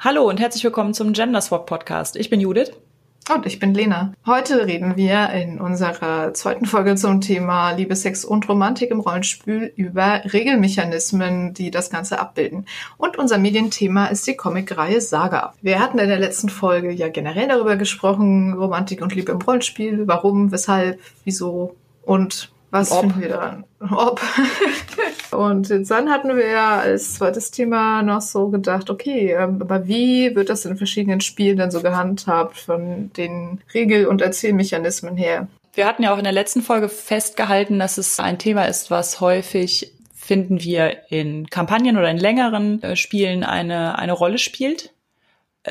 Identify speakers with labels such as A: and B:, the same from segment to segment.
A: Hallo und herzlich willkommen zum Gender Swap Podcast. Ich bin Judith.
B: Und ich bin Lena. Heute reden wir in unserer zweiten Folge zum Thema Liebe, Sex und Romantik im Rollenspiel über Regelmechanismen, die das Ganze abbilden. Und unser Medienthema ist die Comicreihe Saga. Wir hatten in der letzten Folge ja generell darüber gesprochen, Romantik und Liebe im Rollenspiel, warum, weshalb, wieso und was Ob. finden wir daran? Ob. und dann hatten wir ja als zweites Thema noch so gedacht, okay, ähm, aber wie wird das in verschiedenen Spielen dann so gehandhabt von den Regel- und Erzählmechanismen her?
A: Wir hatten ja auch in der letzten Folge festgehalten, dass es ein Thema ist, was häufig finden wir in Kampagnen oder in längeren äh, Spielen eine, eine Rolle spielt.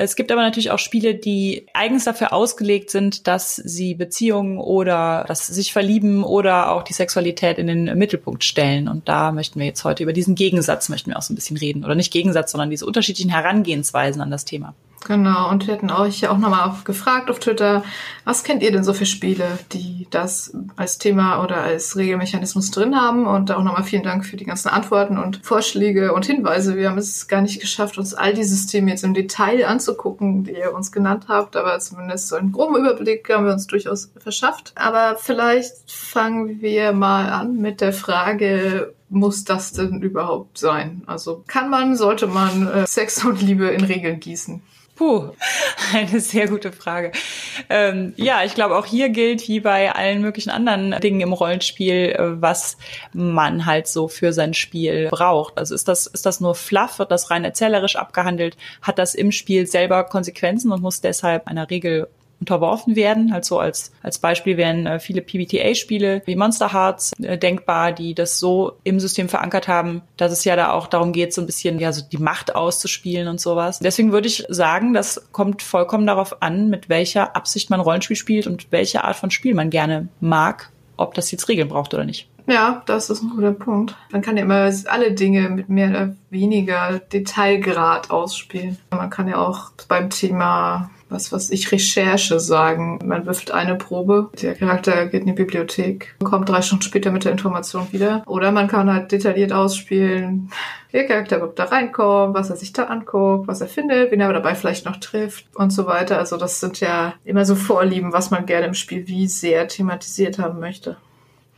A: Es gibt aber natürlich auch Spiele, die eigens dafür ausgelegt sind, dass sie Beziehungen oder das sich verlieben oder auch die Sexualität in den Mittelpunkt stellen. Und da möchten wir jetzt heute über diesen Gegensatz möchten wir auch so ein bisschen reden. Oder nicht Gegensatz, sondern diese unterschiedlichen Herangehensweisen an das Thema.
B: Genau, und wir hatten euch ja auch nochmal gefragt auf Twitter, was kennt ihr denn so für Spiele, die das als Thema oder als Regelmechanismus drin haben? Und auch nochmal vielen Dank für die ganzen Antworten und Vorschläge und Hinweise. Wir haben es gar nicht geschafft, uns all die Systeme jetzt im Detail anzugucken, die ihr uns genannt habt, aber zumindest so einen groben Überblick haben wir uns durchaus verschafft. Aber vielleicht fangen wir mal an mit der Frage, muss das denn überhaupt sein? Also kann man, sollte man äh, Sex und Liebe in Regeln gießen?
A: Puh, eine sehr gute Frage. Ähm, ja, ich glaube, auch hier gilt wie bei allen möglichen anderen Dingen im Rollenspiel, äh, was man halt so für sein Spiel braucht. Also ist das, ist das nur fluff, wird das rein erzählerisch abgehandelt, hat das im Spiel selber Konsequenzen und muss deshalb einer Regel unterworfen werden. Halt so als, als Beispiel wären äh, viele PBTA-Spiele wie Monster Hearts äh, denkbar, die das so im System verankert haben, dass es ja da auch darum geht, so ein bisschen ja so die Macht auszuspielen und sowas. Deswegen würde ich sagen, das kommt vollkommen darauf an, mit welcher Absicht man Rollenspiel spielt und welche Art von Spiel man gerne mag, ob das jetzt Regeln braucht oder nicht.
B: Ja, das ist ein guter Punkt. Man kann ja immer alle Dinge mit mehr oder weniger Detailgrad ausspielen. Man kann ja auch beim Thema was was ich Recherche sagen. Man wirft eine Probe, der Charakter geht in die Bibliothek, kommt drei Stunden später mit der Information wieder. Oder man kann halt detailliert ausspielen, der Charakter wird da reinkommen, was er sich da anguckt, was er findet, wen er dabei vielleicht noch trifft und so weiter. Also das sind ja immer so Vorlieben, was man gerne im Spiel wie sehr thematisiert haben möchte.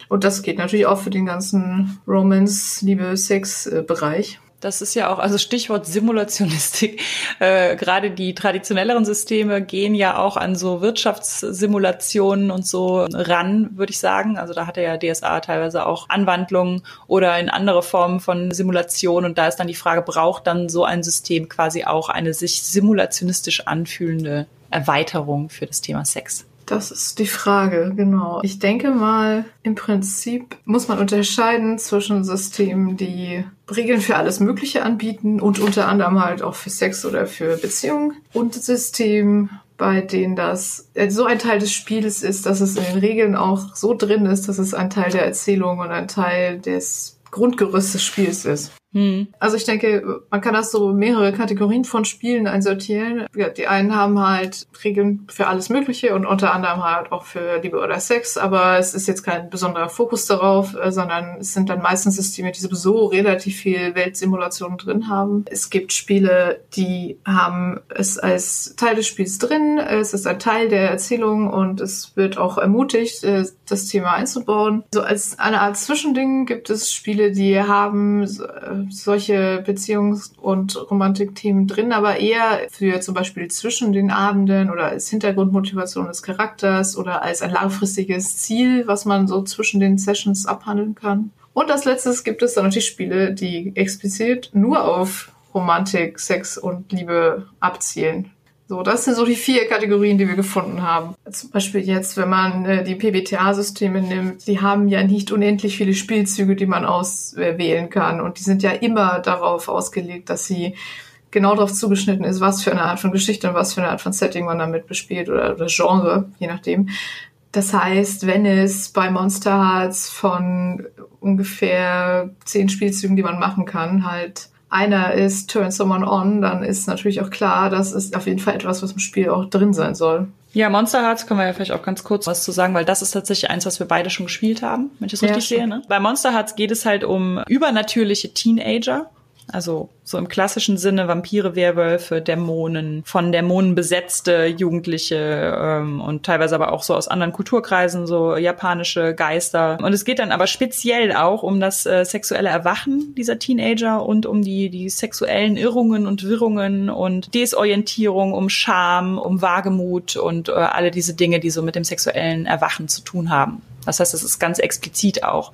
B: Und das geht natürlich auch für den ganzen Romance, Liebe, Sex-Bereich.
A: Das ist ja auch, also Stichwort Simulationistik. Äh, Gerade die traditionelleren Systeme gehen ja auch an so Wirtschaftssimulationen und so ran, würde ich sagen. Also da hat er ja DSA teilweise auch Anwandlungen oder in andere Formen von Simulation. Und da ist dann die Frage, braucht dann so ein System quasi auch eine sich simulationistisch anfühlende Erweiterung für das Thema Sex?
B: Das ist die Frage, genau. Ich denke mal, im Prinzip muss man unterscheiden zwischen Systemen, die Regeln für alles Mögliche anbieten und unter anderem halt auch für Sex oder für Beziehungen und Systemen, bei denen das äh, so ein Teil des Spiels ist, dass es in den Regeln auch so drin ist, dass es ein Teil der Erzählung und ein Teil des Grundgerüst des Spiels ist. Hm. Also ich denke, man kann das so mehrere Kategorien von Spielen einsortieren. Die einen haben halt Regeln für alles Mögliche und unter anderem halt auch für Liebe oder Sex, aber es ist jetzt kein besonderer Fokus darauf, äh, sondern es sind dann meistens Systeme, die sowieso relativ viel Weltsimulation drin haben. Es gibt Spiele, die haben es als Teil des Spiels drin, es ist ein Teil der Erzählung und es wird auch ermutigt, äh, das Thema einzubauen. So als eine Art Zwischending gibt es Spiele, die haben äh, solche Beziehungs- und Romantikthemen drin, aber eher für zum Beispiel zwischen den Abenden oder als Hintergrundmotivation des Charakters oder als ein langfristiges Ziel, was man so zwischen den Sessions abhandeln kann. Und als letztes gibt es dann natürlich Spiele, die explizit nur auf Romantik, Sex und Liebe abzielen. So, das sind so die vier Kategorien, die wir gefunden haben. Zum Beispiel jetzt, wenn man äh, die PBTA-Systeme nimmt, die haben ja nicht unendlich viele Spielzüge, die man auswählen kann. Und die sind ja immer darauf ausgelegt, dass sie genau darauf zugeschnitten ist, was für eine Art von Geschichte und was für eine Art von Setting man damit bespielt oder, oder Genre, je nachdem. Das heißt, wenn es bei Monster Hearts von ungefähr zehn Spielzügen, die man machen kann, halt einer ist Turn Someone On, dann ist natürlich auch klar, das ist auf jeden Fall etwas, was im Spiel auch drin sein soll.
A: Ja, Monster Hearts können wir ja vielleicht auch ganz kurz was zu sagen, weil das ist tatsächlich eins, was wir beide schon gespielt haben, wenn ich das ja, richtig sehe. Ne? Bei Monster Hearts geht es halt um übernatürliche Teenager. Also so im klassischen Sinne Vampire, Werwölfe, Dämonen, von Dämonen besetzte Jugendliche ähm, und teilweise aber auch so aus anderen Kulturkreisen, so japanische Geister. Und es geht dann aber speziell auch um das äh, sexuelle Erwachen dieser Teenager und um die, die sexuellen Irrungen und Wirrungen und Desorientierung, um Scham, um Wagemut und äh, alle diese Dinge, die so mit dem sexuellen Erwachen zu tun haben. Das heißt, es ist ganz explizit auch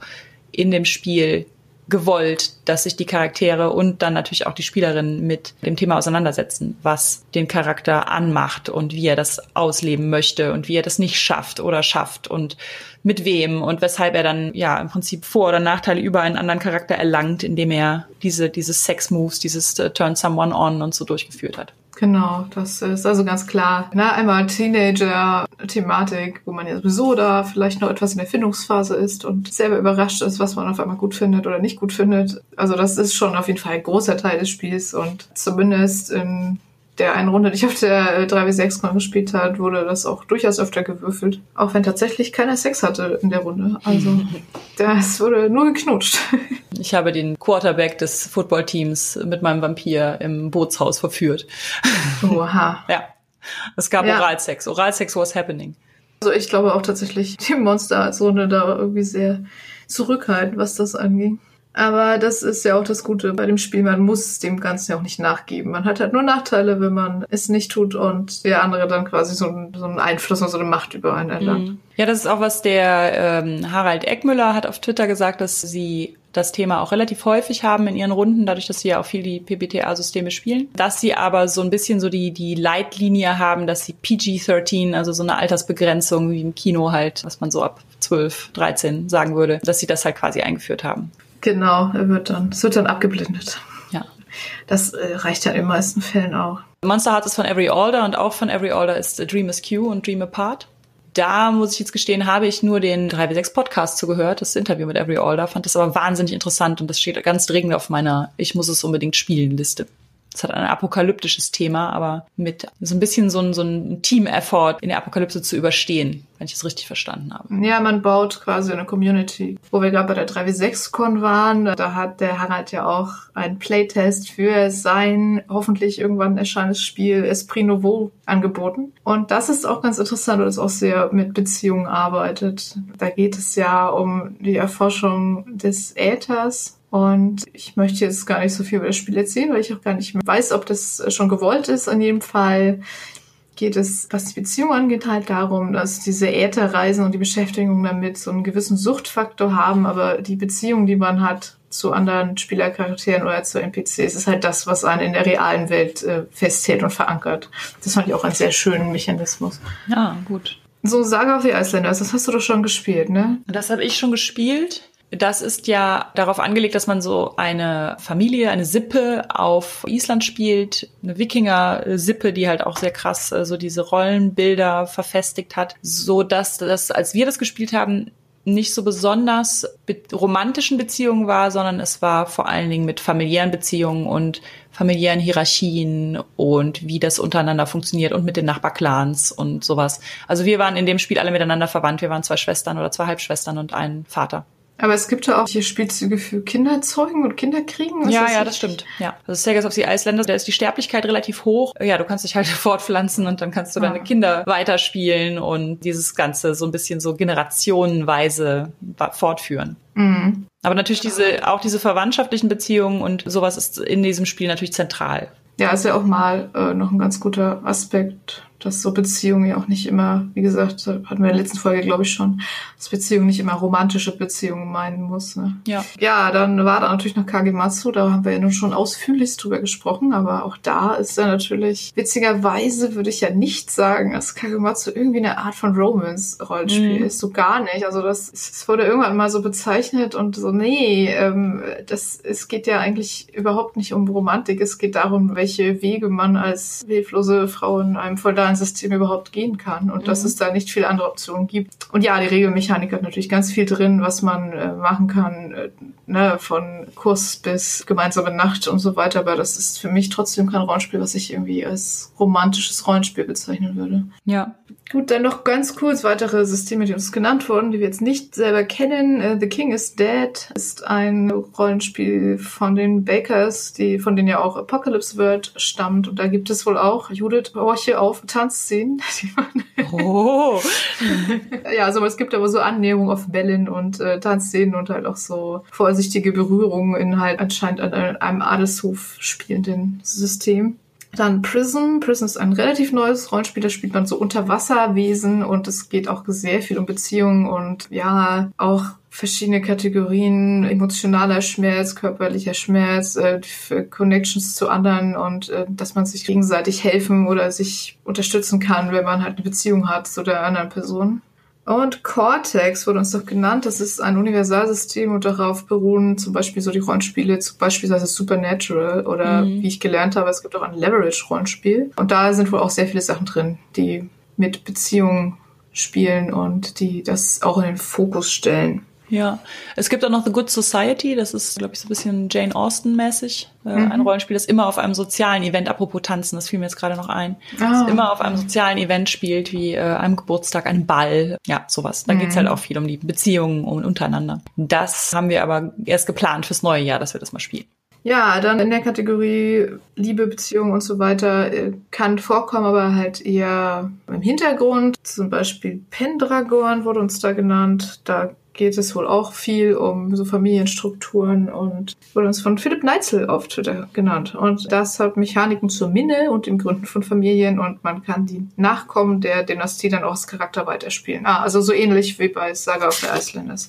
A: in dem Spiel gewollt, dass sich die Charaktere und dann natürlich auch die Spielerinnen mit dem Thema auseinandersetzen, was den Charakter anmacht und wie er das ausleben möchte und wie er das nicht schafft oder schafft und mit wem und weshalb er dann ja im Prinzip Vor- oder Nachteile über einen anderen Charakter erlangt, indem er diese, diese Sex-Moves, dieses uh, Turn Someone On und so durchgeführt hat.
B: Genau, das ist also ganz klar. Na, einmal Teenager-Thematik, wo man ja sowieso da vielleicht noch etwas in der Findungsphase ist und selber überrascht ist, was man auf einmal gut findet oder nicht gut findet. Also das ist schon auf jeden Fall ein großer Teil des Spiels und zumindest in der einen Runde, die ich auf der 3W6 gespielt hat, wurde das auch durchaus öfter gewürfelt. Auch wenn tatsächlich keiner Sex hatte in der Runde. Also das wurde nur geknutscht.
A: Ich habe den Quarterback des Footballteams mit meinem Vampir im Bootshaus verführt.
B: Oha.
A: ja. Es gab ja. Oralsex. Oralsex was happening.
B: Also ich glaube auch tatsächlich, die Monster als Runde da irgendwie sehr zurückhaltend, was das anging. Aber das ist ja auch das Gute bei dem Spiel. Man muss dem Ganzen ja auch nicht nachgeben. Man hat halt nur Nachteile, wenn man es nicht tut und der andere dann quasi so, einen, so einen Einfluss und so eine Macht über einen erlangt. Mhm.
A: Ja, das ist auch was der ähm, Harald Eckmüller hat auf Twitter gesagt, dass sie das Thema auch relativ häufig haben in ihren Runden, dadurch, dass sie ja auch viel die PBTA-Systeme spielen. Dass sie aber so ein bisschen so die, die Leitlinie haben, dass sie PG-13, also so eine Altersbegrenzung wie im Kino halt, was man so ab 12, 13 sagen würde, dass sie das halt quasi eingeführt haben.
B: Genau, er wird dann, es wird dann abgeblendet.
A: Ja.
B: Das äh, reicht ja in den meisten Fällen auch.
A: Monster Heart ist von Every Order und auch von Every Order ist Dream is Q und Dream Apart. Da muss ich jetzt gestehen, habe ich nur den 3W6 Podcast zugehört, das Interview mit Every Order, fand das aber wahnsinnig interessant und das steht ganz dringend auf meiner Ich muss es unbedingt spielen Liste. Es hat ein apokalyptisches Thema, aber mit so ein bisschen so ein, so ein Team-Effort in der Apokalypse zu überstehen, wenn ich es richtig verstanden habe.
B: Ja, man baut quasi eine Community. Wo wir gerade bei der 3W6-Con waren, da hat der Harald ja auch einen Playtest für sein hoffentlich irgendwann erscheinendes Spiel Esprit Nouveau angeboten. Und das ist auch ganz interessant, weil es auch sehr mit Beziehungen arbeitet. Da geht es ja um die Erforschung des Äthers und ich möchte jetzt gar nicht so viel über das Spiel erzählen, weil ich auch gar nicht weiß, ob das schon gewollt ist. In jedem Fall geht es, was die Beziehung angeht, halt darum, dass diese Ätherreisen und die Beschäftigung damit so einen gewissen Suchtfaktor haben, aber die Beziehung, die man hat zu anderen Spielercharakteren oder zu NPCs, ist halt das, was einen in der realen Welt äh, festhält und verankert. Das fand ich auch einen sehr schönen Mechanismus.
A: Ja, gut.
B: So Saga of the Icelanders, das hast du doch schon gespielt, ne?
A: Das habe ich schon gespielt. Das ist ja darauf angelegt, dass man so eine Familie, eine Sippe auf Island spielt, eine Wikinger-Sippe, die halt auch sehr krass äh, so diese Rollenbilder verfestigt hat, so dass das, als wir das gespielt haben, nicht so besonders be romantischen Beziehungen war, sondern es war vor allen Dingen mit familiären Beziehungen und familiären Hierarchien und wie das untereinander funktioniert und mit den Nachbarclans und sowas. Also wir waren in dem Spiel alle miteinander verwandt. Wir waren zwei Schwestern oder zwei Halbschwestern und ein Vater.
B: Aber es gibt ja auch hier Spielzüge für Kinderzeugen und Kinderkriegen.
A: Was ja, ja, das stimmt. Ja. Also Sagas of the Icelanders, da ist die Sterblichkeit relativ hoch. Ja, du kannst dich halt fortpflanzen und dann kannst du deine ah. Kinder weiterspielen und dieses Ganze so ein bisschen so generationenweise fortführen. Mhm. Aber natürlich diese, auch diese verwandtschaftlichen Beziehungen und sowas ist in diesem Spiel natürlich zentral.
B: Ja, ist ja auch mal äh, noch ein ganz guter Aspekt dass so Beziehungen ja auch nicht immer, wie gesagt, hatten wir in der letzten Folge, glaube ich, schon, dass Beziehungen nicht immer romantische Beziehungen meinen muss. Ne?
A: Ja.
B: Ja, dann war da natürlich noch Kagematsu, da haben wir ja nun schon ausführlich drüber gesprochen, aber auch da ist ja natürlich, witzigerweise würde ich ja nicht sagen, dass Kagematsu irgendwie eine Art von Romance-Rollenspiel mhm. ist, so gar nicht. Also das, es wurde irgendwann mal so bezeichnet und so, nee, ähm, das, es geht ja eigentlich überhaupt nicht um Romantik, es geht darum, welche Wege man als hilflose Frau in einem Volldaten ein System überhaupt gehen kann und mhm. dass es da nicht viele andere Optionen gibt. Und ja, die Regelmechanik hat natürlich ganz viel drin, was man äh, machen kann, äh, ne, von Kurs bis gemeinsame Nacht und so weiter. Aber das ist für mich trotzdem kein Rollenspiel, was ich irgendwie als romantisches Rollenspiel bezeichnen würde.
A: Ja.
B: Gut, dann noch ganz kurz weitere Systeme, die uns genannt wurden, die wir jetzt nicht selber kennen. Uh, The King is Dead ist ein Rollenspiel von den Bakers, die, von denen ja auch Apocalypse World stammt. Und da gibt es wohl auch, Judith, horche auf Tanzszenen.
A: Oh.
B: ja, also es gibt aber so Annäherungen auf Bällen und äh, Tanzszenen und halt auch so vorsichtige Berührungen in halt anscheinend an einem Adelshof spielenden System. Dann Prism. Prism ist ein relativ neues Rollenspiel, da spielt man so Unterwasserwesen und es geht auch sehr viel um Beziehungen und ja, auch verschiedene Kategorien, emotionaler Schmerz, körperlicher Schmerz, äh, Connections zu anderen und äh, dass man sich gegenseitig helfen oder sich unterstützen kann, wenn man halt eine Beziehung hat zu der anderen Person. Und Cortex wurde uns doch genannt. Das ist ein Universalsystem und darauf beruhen zum Beispiel so die Rollenspiele, zum beispielsweise Supernatural oder mhm. wie ich gelernt habe, es gibt auch ein Leverage-Rollenspiel. Und da sind wohl auch sehr viele Sachen drin, die mit Beziehungen spielen und die das auch in den Fokus stellen.
A: Ja, es gibt auch noch The Good Society, das ist, glaube ich, so ein bisschen Jane Austen-mäßig. Äh, mhm. Ein Rollenspiel, das immer auf einem sozialen Event, apropos Tanzen, das fiel mir jetzt gerade noch ein, ah. das immer auf einem sozialen Event spielt, wie äh, einem Geburtstag, einem Ball, ja, sowas. Da mhm. geht's halt auch viel um die Beziehungen untereinander. Das haben wir aber erst geplant fürs neue Jahr, dass wir das mal spielen.
B: Ja, dann in der Kategorie Liebe, Beziehung und so weiter äh, kann vorkommen, aber halt eher im Hintergrund. Zum Beispiel Pendragon wurde uns da genannt. Da geht es wohl auch viel um so Familienstrukturen und wurde uns von Philipp Neitzel auf Twitter genannt. Und das hat Mechaniken zur Minne und den Gründen von Familien und man kann die Nachkommen der Dynastie dann auch als Charakter weiterspielen. Ah, also so ähnlich wie bei Saga of the Icelanders.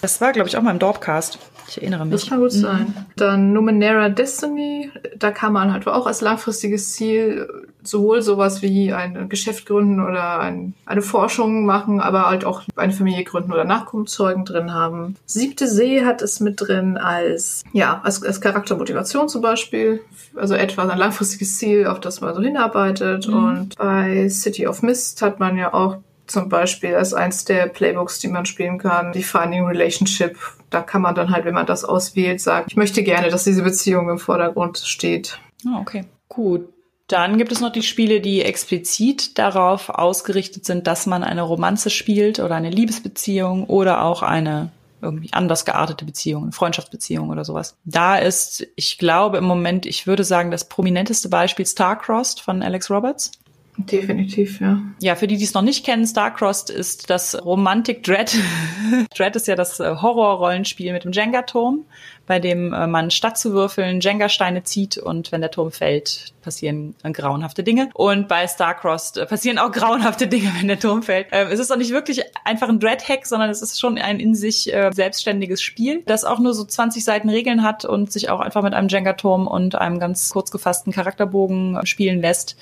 A: Das war, glaube ich, auch mal im Dorpcast. Ich erinnere mich.
B: Das kann gut mhm. sein. Dann Numenera Destiny, da kann man halt auch als langfristiges Ziel sowohl sowas wie ein Geschäft gründen oder ein, eine Forschung machen, aber halt auch eine Familie gründen oder Nachkommenzeugen drin haben. Siebte See hat es mit drin als, ja, als, als Charaktermotivation zum Beispiel. Also etwa ein langfristiges Ziel, auf das man so hinarbeitet. Mhm. Und bei City of Mist hat man ja auch zum Beispiel als eins der Playbooks, die man spielen kann, Defining Relationship. Da kann man dann halt, wenn man das auswählt, sagen, ich möchte gerne, dass diese Beziehung im Vordergrund steht.
A: Ah, okay. Gut. Dann gibt es noch die Spiele, die explizit darauf ausgerichtet sind, dass man eine Romanze spielt oder eine Liebesbeziehung oder auch eine irgendwie anders geartete Beziehung, eine Freundschaftsbeziehung oder sowas. Da ist, ich glaube im Moment, ich würde sagen, das prominenteste Beispiel Starcrossed von Alex Roberts.
B: Definitiv, ja.
A: Ja, für die, die es noch nicht kennen, Starcrossed ist das Romantic Dread. Dread ist ja das äh, Horror-Rollenspiel mit dem Jenga-Turm, bei dem äh, man statt zu würfeln Jenga-Steine zieht und wenn der Turm fällt, passieren äh, grauenhafte Dinge. Und bei Starcrossed passieren auch grauenhafte Dinge, wenn der Turm fällt. Ähm, es ist auch nicht wirklich einfach ein Dread-Hack, sondern es ist schon ein in sich selbstständiges Spiel, das auch nur so 20 Seiten Regeln hat und sich auch einfach mit einem Jenga-Turm und einem ganz kurz gefassten Charakterbogen spielen lässt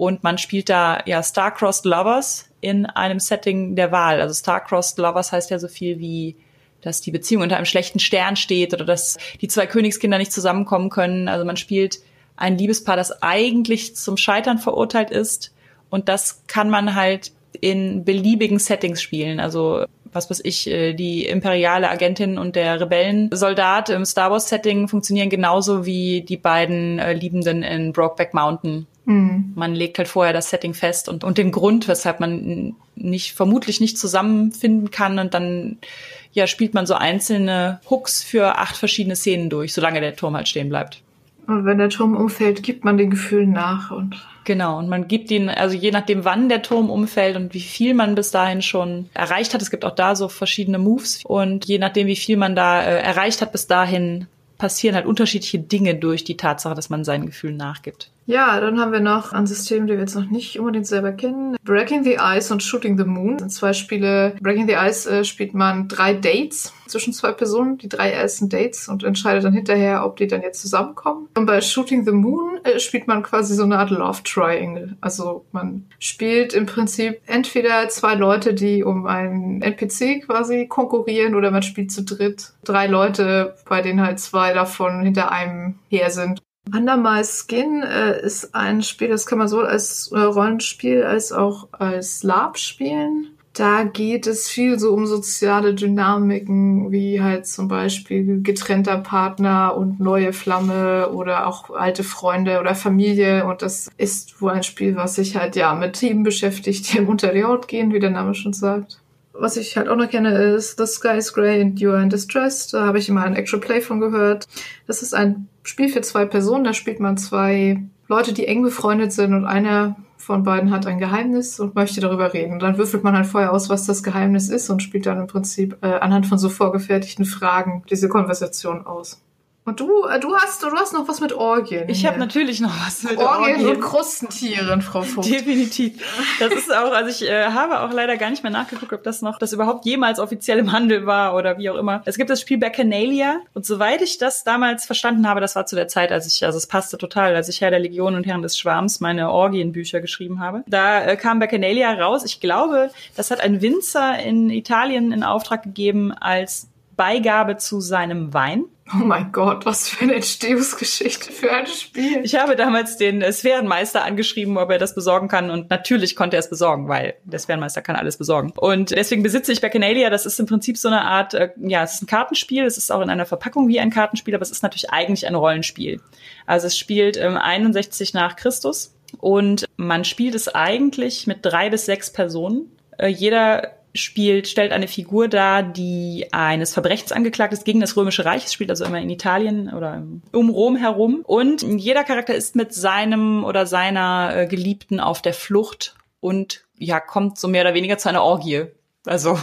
A: und man spielt da ja Star-Crossed Lovers in einem Setting der Wahl. Also Star-Crossed Lovers heißt ja so viel wie dass die Beziehung unter einem schlechten Stern steht oder dass die zwei Königskinder nicht zusammenkommen können. Also man spielt ein Liebespaar, das eigentlich zum Scheitern verurteilt ist. Und das kann man halt in beliebigen Settings spielen. Also was weiß ich, äh, die imperiale Agentin und der Rebellensoldat im Star Wars Setting funktionieren genauso wie die beiden äh, Liebenden in Brokeback Mountain Mhm. Man legt halt vorher das Setting fest und, und den Grund, weshalb man nicht, vermutlich nicht zusammenfinden kann und dann, ja, spielt man so einzelne Hooks für acht verschiedene Szenen durch, solange der Turm halt stehen bleibt.
B: Und wenn der Turm umfällt, gibt man den Gefühlen nach und.
A: Genau, und man gibt ihn, also je nachdem, wann der Turm umfällt und wie viel man bis dahin schon erreicht hat, es gibt auch da so verschiedene Moves und je nachdem, wie viel man da äh, erreicht hat bis dahin, passieren halt unterschiedliche Dinge durch die Tatsache, dass man seinen Gefühlen nachgibt.
B: Ja, dann haben wir noch ein System, das wir jetzt noch nicht unbedingt selber kennen. Breaking the Ice und Shooting the Moon sind zwei Spiele. Breaking the Ice äh, spielt man drei Dates zwischen zwei Personen, die drei ersten Dates und entscheidet dann hinterher, ob die dann jetzt zusammenkommen. Und bei Shooting the Moon äh, spielt man quasi so eine Art Love Triangle. Also man spielt im Prinzip entweder zwei Leute, die um einen NPC quasi konkurrieren oder man spielt zu dritt drei Leute, bei denen halt zwei davon hinter einem her sind Under My Skin äh, ist ein Spiel, das kann man so als äh, Rollenspiel als auch als Lab spielen. Da geht es viel so um soziale Dynamiken, wie halt zum Beispiel getrennter Partner und neue Flamme oder auch alte Freunde oder Familie. Und das ist wohl ein Spiel, was sich halt ja mit Themen beschäftigt, die unter die Haut gehen, wie der Name schon sagt. Was ich halt auch noch kenne, ist The Sky is Grey and You Are in Distress. Da habe ich immer ein Actual Play von gehört. Das ist ein Spiel für zwei Personen. Da spielt man zwei Leute, die eng befreundet sind und einer von beiden hat ein Geheimnis und möchte darüber reden. Und dann würfelt man halt vorher aus, was das Geheimnis ist und spielt dann im Prinzip äh, anhand von so vorgefertigten Fragen diese Konversation aus. Und du, äh, du hast, du hast noch was mit Orgien.
A: Ich habe natürlich noch was mit
B: Orgien. Orgien und Krustentieren, Frau Vogt.
A: Definitiv. Das ist auch, also ich äh, habe auch leider gar nicht mehr nachgeguckt, ob das noch, das überhaupt jemals offiziell im Handel war oder wie auch immer. Es gibt das Spiel Bacchanalia und soweit ich das damals verstanden habe, das war zu der Zeit, als ich, also es passte total, als ich Herr der Legion und Herren des Schwarms meine Orgienbücher geschrieben habe. Da äh, kam Bacchanalia raus. Ich glaube, das hat ein Winzer in Italien in Auftrag gegeben als Beigabe zu seinem Wein.
B: Oh mein Gott, was für eine Entstehungsgeschichte für ein Spiel.
A: Ich habe damals den Sphärenmeister angeschrieben, ob er das besorgen kann und natürlich konnte er es besorgen, weil der Sphärenmeister kann alles besorgen. Und deswegen besitze ich Bacchanalia, das ist im Prinzip so eine Art, äh, ja, es ist ein Kartenspiel, es ist auch in einer Verpackung wie ein Kartenspiel, aber es ist natürlich eigentlich ein Rollenspiel. Also es spielt ähm, 61 nach Christus und man spielt es eigentlich mit drei bis sechs Personen. Äh, jeder spielt, stellt eine Figur dar, die eines Verbrechens angeklagt ist gegen das Römische Reich. Es spielt also immer in Italien oder um Rom herum. Und jeder Charakter ist mit seinem oder seiner äh, Geliebten auf der Flucht und ja, kommt so mehr oder weniger zu einer Orgie. Also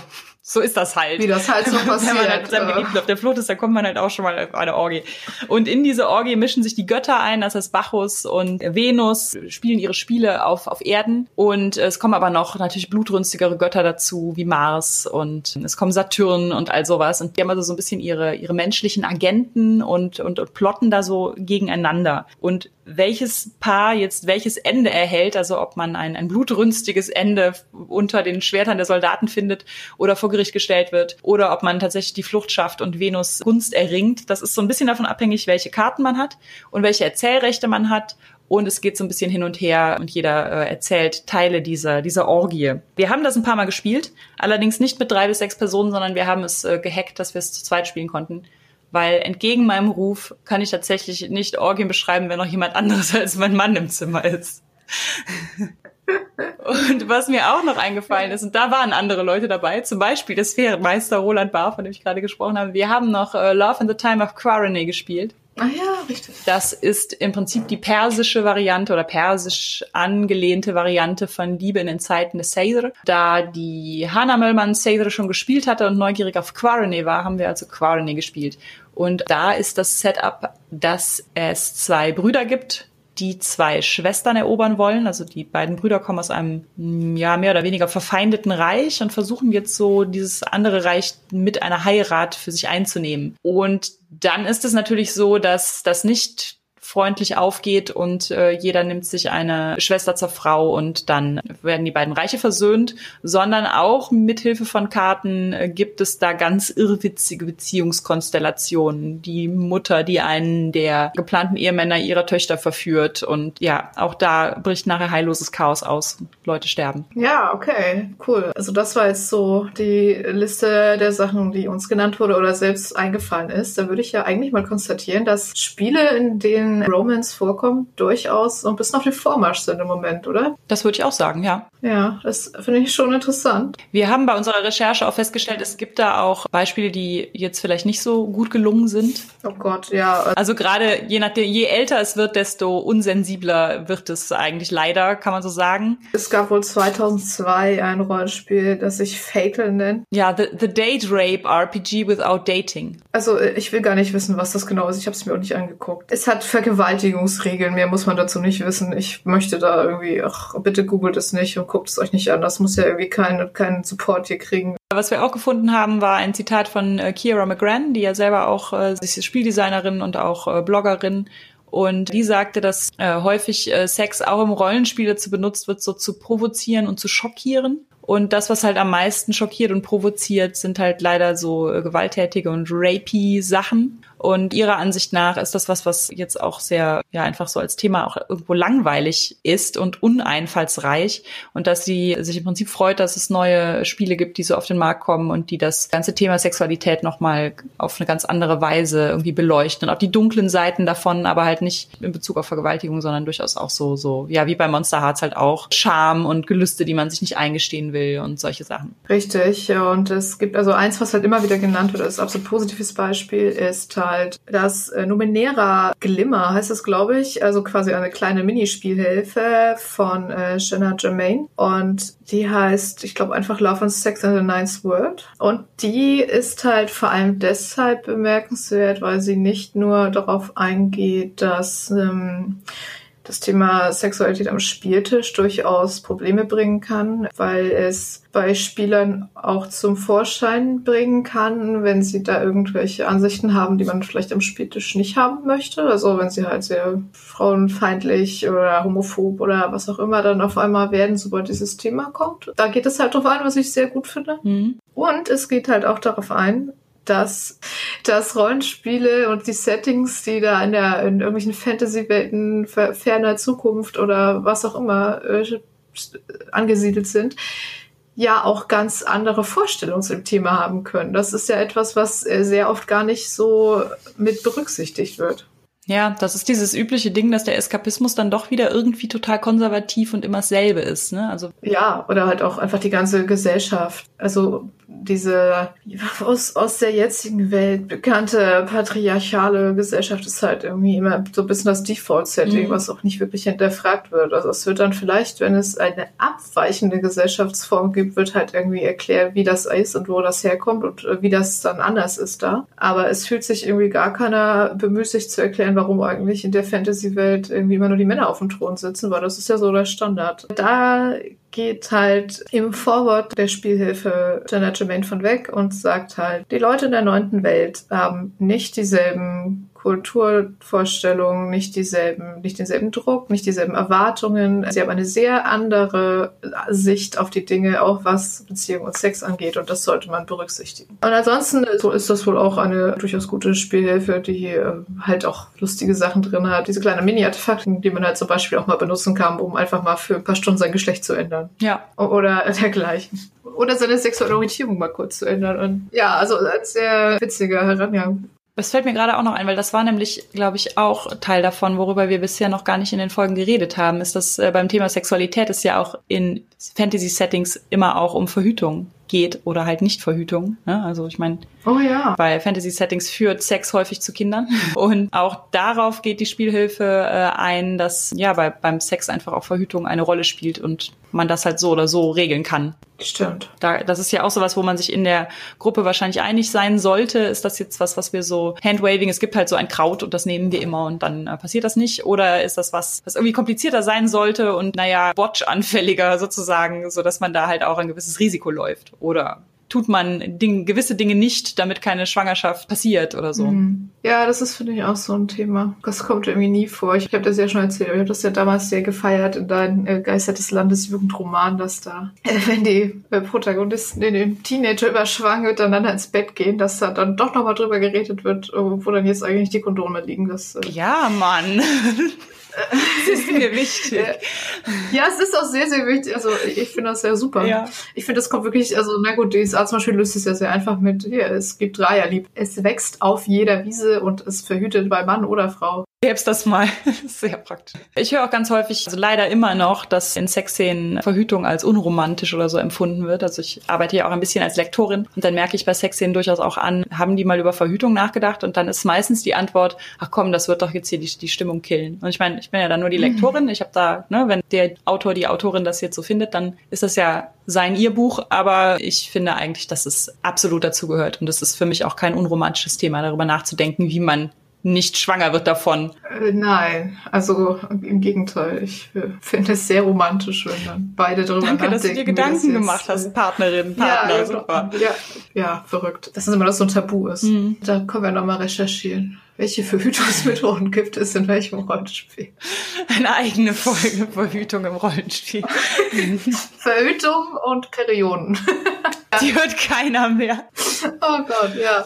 A: so ist das halt.
B: Wie das halt so passiert.
A: Wenn man halt mit seinem Geliebten auf der Flucht ist, dann kommt man halt auch schon mal auf eine Orgie. Und in diese Orgie mischen sich die Götter ein, das heißt Bacchus und Venus spielen ihre Spiele auf, auf Erden. Und es kommen aber noch natürlich blutrünstigere Götter dazu, wie Mars und es kommen Saturn und all sowas. Und die haben also so ein bisschen ihre, ihre menschlichen Agenten und, und, und plotten da so gegeneinander. Und welches Paar jetzt welches Ende erhält, also ob man ein, ein blutrünstiges Ende unter den Schwertern der Soldaten findet oder vor Gericht gestellt wird oder ob man tatsächlich die Flucht schafft und Venus Gunst erringt. Das ist so ein bisschen davon abhängig, welche Karten man hat und welche Erzählrechte man hat. Und es geht so ein bisschen hin und her und jeder äh, erzählt Teile dieser, dieser Orgie. Wir haben das ein paar Mal gespielt, allerdings nicht mit drei bis sechs Personen, sondern wir haben es äh, gehackt, dass wir es zu zweit spielen konnten weil entgegen meinem Ruf kann ich tatsächlich nicht Orgien beschreiben, wenn noch jemand anderes als mein Mann im Zimmer ist. und was mir auch noch eingefallen ist, und da waren andere Leute dabei, zum Beispiel der Sphärenmeister Roland Barr, von dem ich gerade gesprochen habe. Wir haben noch äh, Love in the Time of Quarrony gespielt.
B: Ah ja, richtig.
A: Das ist im Prinzip die persische Variante oder persisch angelehnte Variante von Liebe in den Zeiten des Seidr. Da die Hannah Möllmann Seidr schon gespielt hatte und neugierig auf Quarrony war, haben wir also Quarrony gespielt. Und da ist das Setup, dass es zwei Brüder gibt, die zwei Schwestern erobern wollen. Also die beiden Brüder kommen aus einem ja mehr oder weniger verfeindeten Reich und versuchen jetzt so dieses andere Reich mit einer Heirat für sich einzunehmen. Und dann ist es natürlich so, dass das nicht freundlich aufgeht und äh, jeder nimmt sich eine Schwester zur Frau und dann werden die beiden Reiche versöhnt, sondern auch mithilfe von Karten äh, gibt es da ganz irrwitzige Beziehungskonstellationen. Die Mutter, die einen der geplanten Ehemänner ihrer Töchter verführt und ja, auch da bricht nachher heilloses Chaos aus. Leute sterben.
B: Ja, okay, cool. Also das war jetzt so die Liste der Sachen, die uns genannt wurde oder selbst eingefallen ist. Da würde ich ja eigentlich mal konstatieren, dass Spiele, in denen Romance vorkommt, durchaus so ein bisschen auf dem Vormarsch sind im Moment, oder?
A: Das würde ich auch sagen, ja.
B: Ja, das finde ich schon interessant.
A: Wir haben bei unserer Recherche auch festgestellt, es gibt da auch Beispiele, die jetzt vielleicht nicht so gut gelungen sind.
B: Oh Gott, ja.
A: Also gerade je nachdem, je älter es wird, desto unsensibler wird es eigentlich leider, kann man so sagen.
B: Es gab wohl 2002 ein Rollenspiel, das sich Fatal nennt.
A: Ja, The, the Date Rape RPG Without Dating.
B: Also ich will gar nicht wissen, was das genau ist. Ich habe es mir auch nicht angeguckt. Es hat Vergewaltigungsregeln, mehr muss man dazu nicht wissen. Ich möchte da irgendwie, ach, bitte googelt es nicht und guckt es euch nicht an. Das muss ja irgendwie keinen keinen Support hier kriegen.
A: Was wir auch gefunden haben, war ein Zitat von äh, Kiera McGran, die ja selber auch äh, Spieldesignerin und auch äh, Bloggerin. Und die sagte, dass äh, häufig äh, Sex auch im Rollenspiel dazu benutzt wird, so zu provozieren und zu schockieren. Und das, was halt am meisten schockiert und provoziert, sind halt leider so äh, gewalttätige und rapey Sachen. Und ihrer Ansicht nach ist das was, was jetzt auch sehr, ja, einfach so als Thema auch irgendwo langweilig ist und uneinfallsreich. Und dass sie sich im Prinzip freut, dass es neue Spiele gibt, die so auf den Markt kommen und die das ganze Thema Sexualität nochmal auf eine ganz andere Weise irgendwie beleuchten. Und auch die dunklen Seiten davon, aber halt nicht in Bezug auf Vergewaltigung, sondern durchaus auch so, so, ja, wie bei Monster Hearts halt auch Scham und Gelüste, die man sich nicht eingestehen will und solche Sachen.
B: Richtig. Und es gibt also eins, was halt immer wieder genannt wird, als absolut positives Beispiel, ist halt das äh, Numenera Glimmer, heißt das, glaube ich. Also quasi eine kleine Minispielhilfe von äh, Jenna Germain. Und die heißt, ich glaube, einfach Love and Sex in the Ninth World. Und die ist halt vor allem deshalb bemerkenswert, weil sie nicht nur darauf eingeht, dass ähm, das Thema Sexualität am Spieltisch durchaus Probleme bringen kann, weil es bei Spielern auch zum Vorschein bringen kann, wenn sie da irgendwelche Ansichten haben, die man vielleicht am Spieltisch nicht haben möchte. Also wenn sie halt sehr frauenfeindlich oder homophob oder was auch immer dann auf einmal werden, sobald dieses Thema kommt. Da geht es halt drauf ein, was ich sehr gut finde. Mhm. Und es geht halt auch darauf ein, dass, dass Rollenspiele und die Settings, die da in, der, in irgendwelchen Fantasy-Welten ferner Zukunft oder was auch immer äh, angesiedelt sind, ja auch ganz andere Vorstellungen zum Thema haben können. Das ist ja etwas, was äh, sehr oft gar nicht so mit berücksichtigt wird.
A: Ja, das ist dieses übliche Ding, dass der Eskapismus dann doch wieder irgendwie total konservativ und immer dasselbe ist. Ne? Also
B: ja, oder halt auch einfach die ganze Gesellschaft. Also diese aus, aus der jetzigen Welt bekannte patriarchale Gesellschaft ist halt irgendwie immer so ein bisschen das Default-Setting, mhm. was auch nicht wirklich hinterfragt wird. Also es wird dann vielleicht, wenn es eine abweichende Gesellschaftsform gibt, wird halt irgendwie erklärt, wie das ist und wo das herkommt und äh, wie das dann anders ist da. Aber es fühlt sich irgendwie gar keiner bemüht, sich zu erklären, warum eigentlich in der Fantasy-Welt irgendwie immer nur die Männer auf dem Thron sitzen, weil das ist ja so der Standard. Da geht halt im Vorwort der Spielhilfe Jenna Germain von weg und sagt halt, die Leute in der neunten Welt haben nicht dieselben Kulturvorstellungen, nicht dieselben, nicht denselben Druck, nicht dieselben Erwartungen. Sie haben eine sehr andere Sicht auf die Dinge, auch was Beziehung und Sex angeht und das sollte man berücksichtigen. Und ansonsten so ist das wohl auch eine durchaus gute Spielhilfe, die äh, halt auch lustige Sachen drin hat. Diese kleinen Mini-Artefakte, die man halt zum Beispiel auch mal benutzen kann, um einfach mal für ein paar Stunden sein Geschlecht zu ändern.
A: Ja.
B: Oder dergleichen. Oder seine sexuelle Orientierung mal kurz zu ändern. Und ja, also als sehr witziger Herangang
A: das fällt mir gerade auch noch ein, weil das war nämlich, glaube ich, auch Teil davon, worüber wir bisher noch gar nicht in den Folgen geredet haben, ist, dass äh, beim Thema Sexualität es ja auch in Fantasy-Settings immer auch um Verhütung geht oder halt nicht Verhütung. Ne? Also ich meine,
B: oh ja.
A: bei Fantasy-Settings führt Sex häufig zu Kindern. Und auch darauf geht die Spielhilfe äh, ein, dass ja bei, beim Sex einfach auch Verhütung eine Rolle spielt und man das halt so oder so regeln kann.
B: Stimmt.
A: Da, das ist ja auch sowas, wo man sich in der Gruppe wahrscheinlich einig sein sollte. Ist das jetzt was, was wir so Handwaving, es gibt halt so ein Kraut und das nehmen wir immer und dann äh, passiert das nicht? Oder ist das was, was irgendwie komplizierter sein sollte und naja, Watch-anfälliger sozusagen, so dass man da halt auch ein gewisses Risiko läuft? Oder tut man Ding, gewisse Dinge nicht, damit keine Schwangerschaft passiert oder so. Mhm.
B: Ja, das ist, finde ich, auch so ein Thema. Das kommt irgendwie nie vor. Ich, habe das ja schon erzählt, ich habe das ja damals sehr gefeiert in deinem äh, Geister des Landes Jugendroman, dass da, äh, wenn die äh, Protagonisten in dem Teenager überschwanger miteinander ins Bett gehen, dass da dann doch nochmal drüber geredet wird, wo dann jetzt eigentlich die Kondome liegen. Das,
A: äh, ja, Mann. Das ist mir wichtig.
B: Ja, es ist auch sehr, sehr wichtig. Also ich finde das sehr super. Ja. Ich finde, das kommt wirklich, also na gut, DSA zum Beispiel löst es ja sehr einfach mit, ja, es gibt Dreierlieb. Es wächst auf jeder Wiese und es verhütet bei Mann oder Frau.
A: Selbst das mal. Sehr praktisch. Ich höre auch ganz häufig, also leider immer noch, dass in Sexszenen Verhütung als unromantisch oder so empfunden wird. Also ich arbeite ja auch ein bisschen als Lektorin und dann merke ich bei Sexszenen durchaus auch an, haben die mal über Verhütung nachgedacht und dann ist meistens die Antwort, ach komm, das wird doch jetzt hier die, die Stimmung killen. Und ich meine, ich bin ja dann nur die Lektorin. Ich habe da, ne, wenn der Autor, die Autorin das jetzt so findet, dann ist das ja sein ihr Buch, aber ich finde eigentlich, dass es absolut dazugehört und es ist für mich auch kein unromantisches Thema, darüber nachzudenken, wie man nicht schwanger wird davon.
B: Äh, nein, also im Gegenteil. Ich äh, finde es sehr romantisch, wenn dann beide darüber
A: Danke,
B: nachdenken.
A: dass du dir Gedanken gemacht hast, äh, Partnerin, Partner,
B: ja,
A: super.
B: Ja, ja, verrückt. Das ist immer, dass so ein Tabu ist. Mhm. Da können wir nochmal recherchieren. Welche Verhütungsmethoden gibt es in welchem Rollenspiel?
A: Eine eigene Folge Verhütung im Rollenspiel.
B: Verhütung und Perioden.
A: Die hört keiner mehr.
B: oh Gott, ja.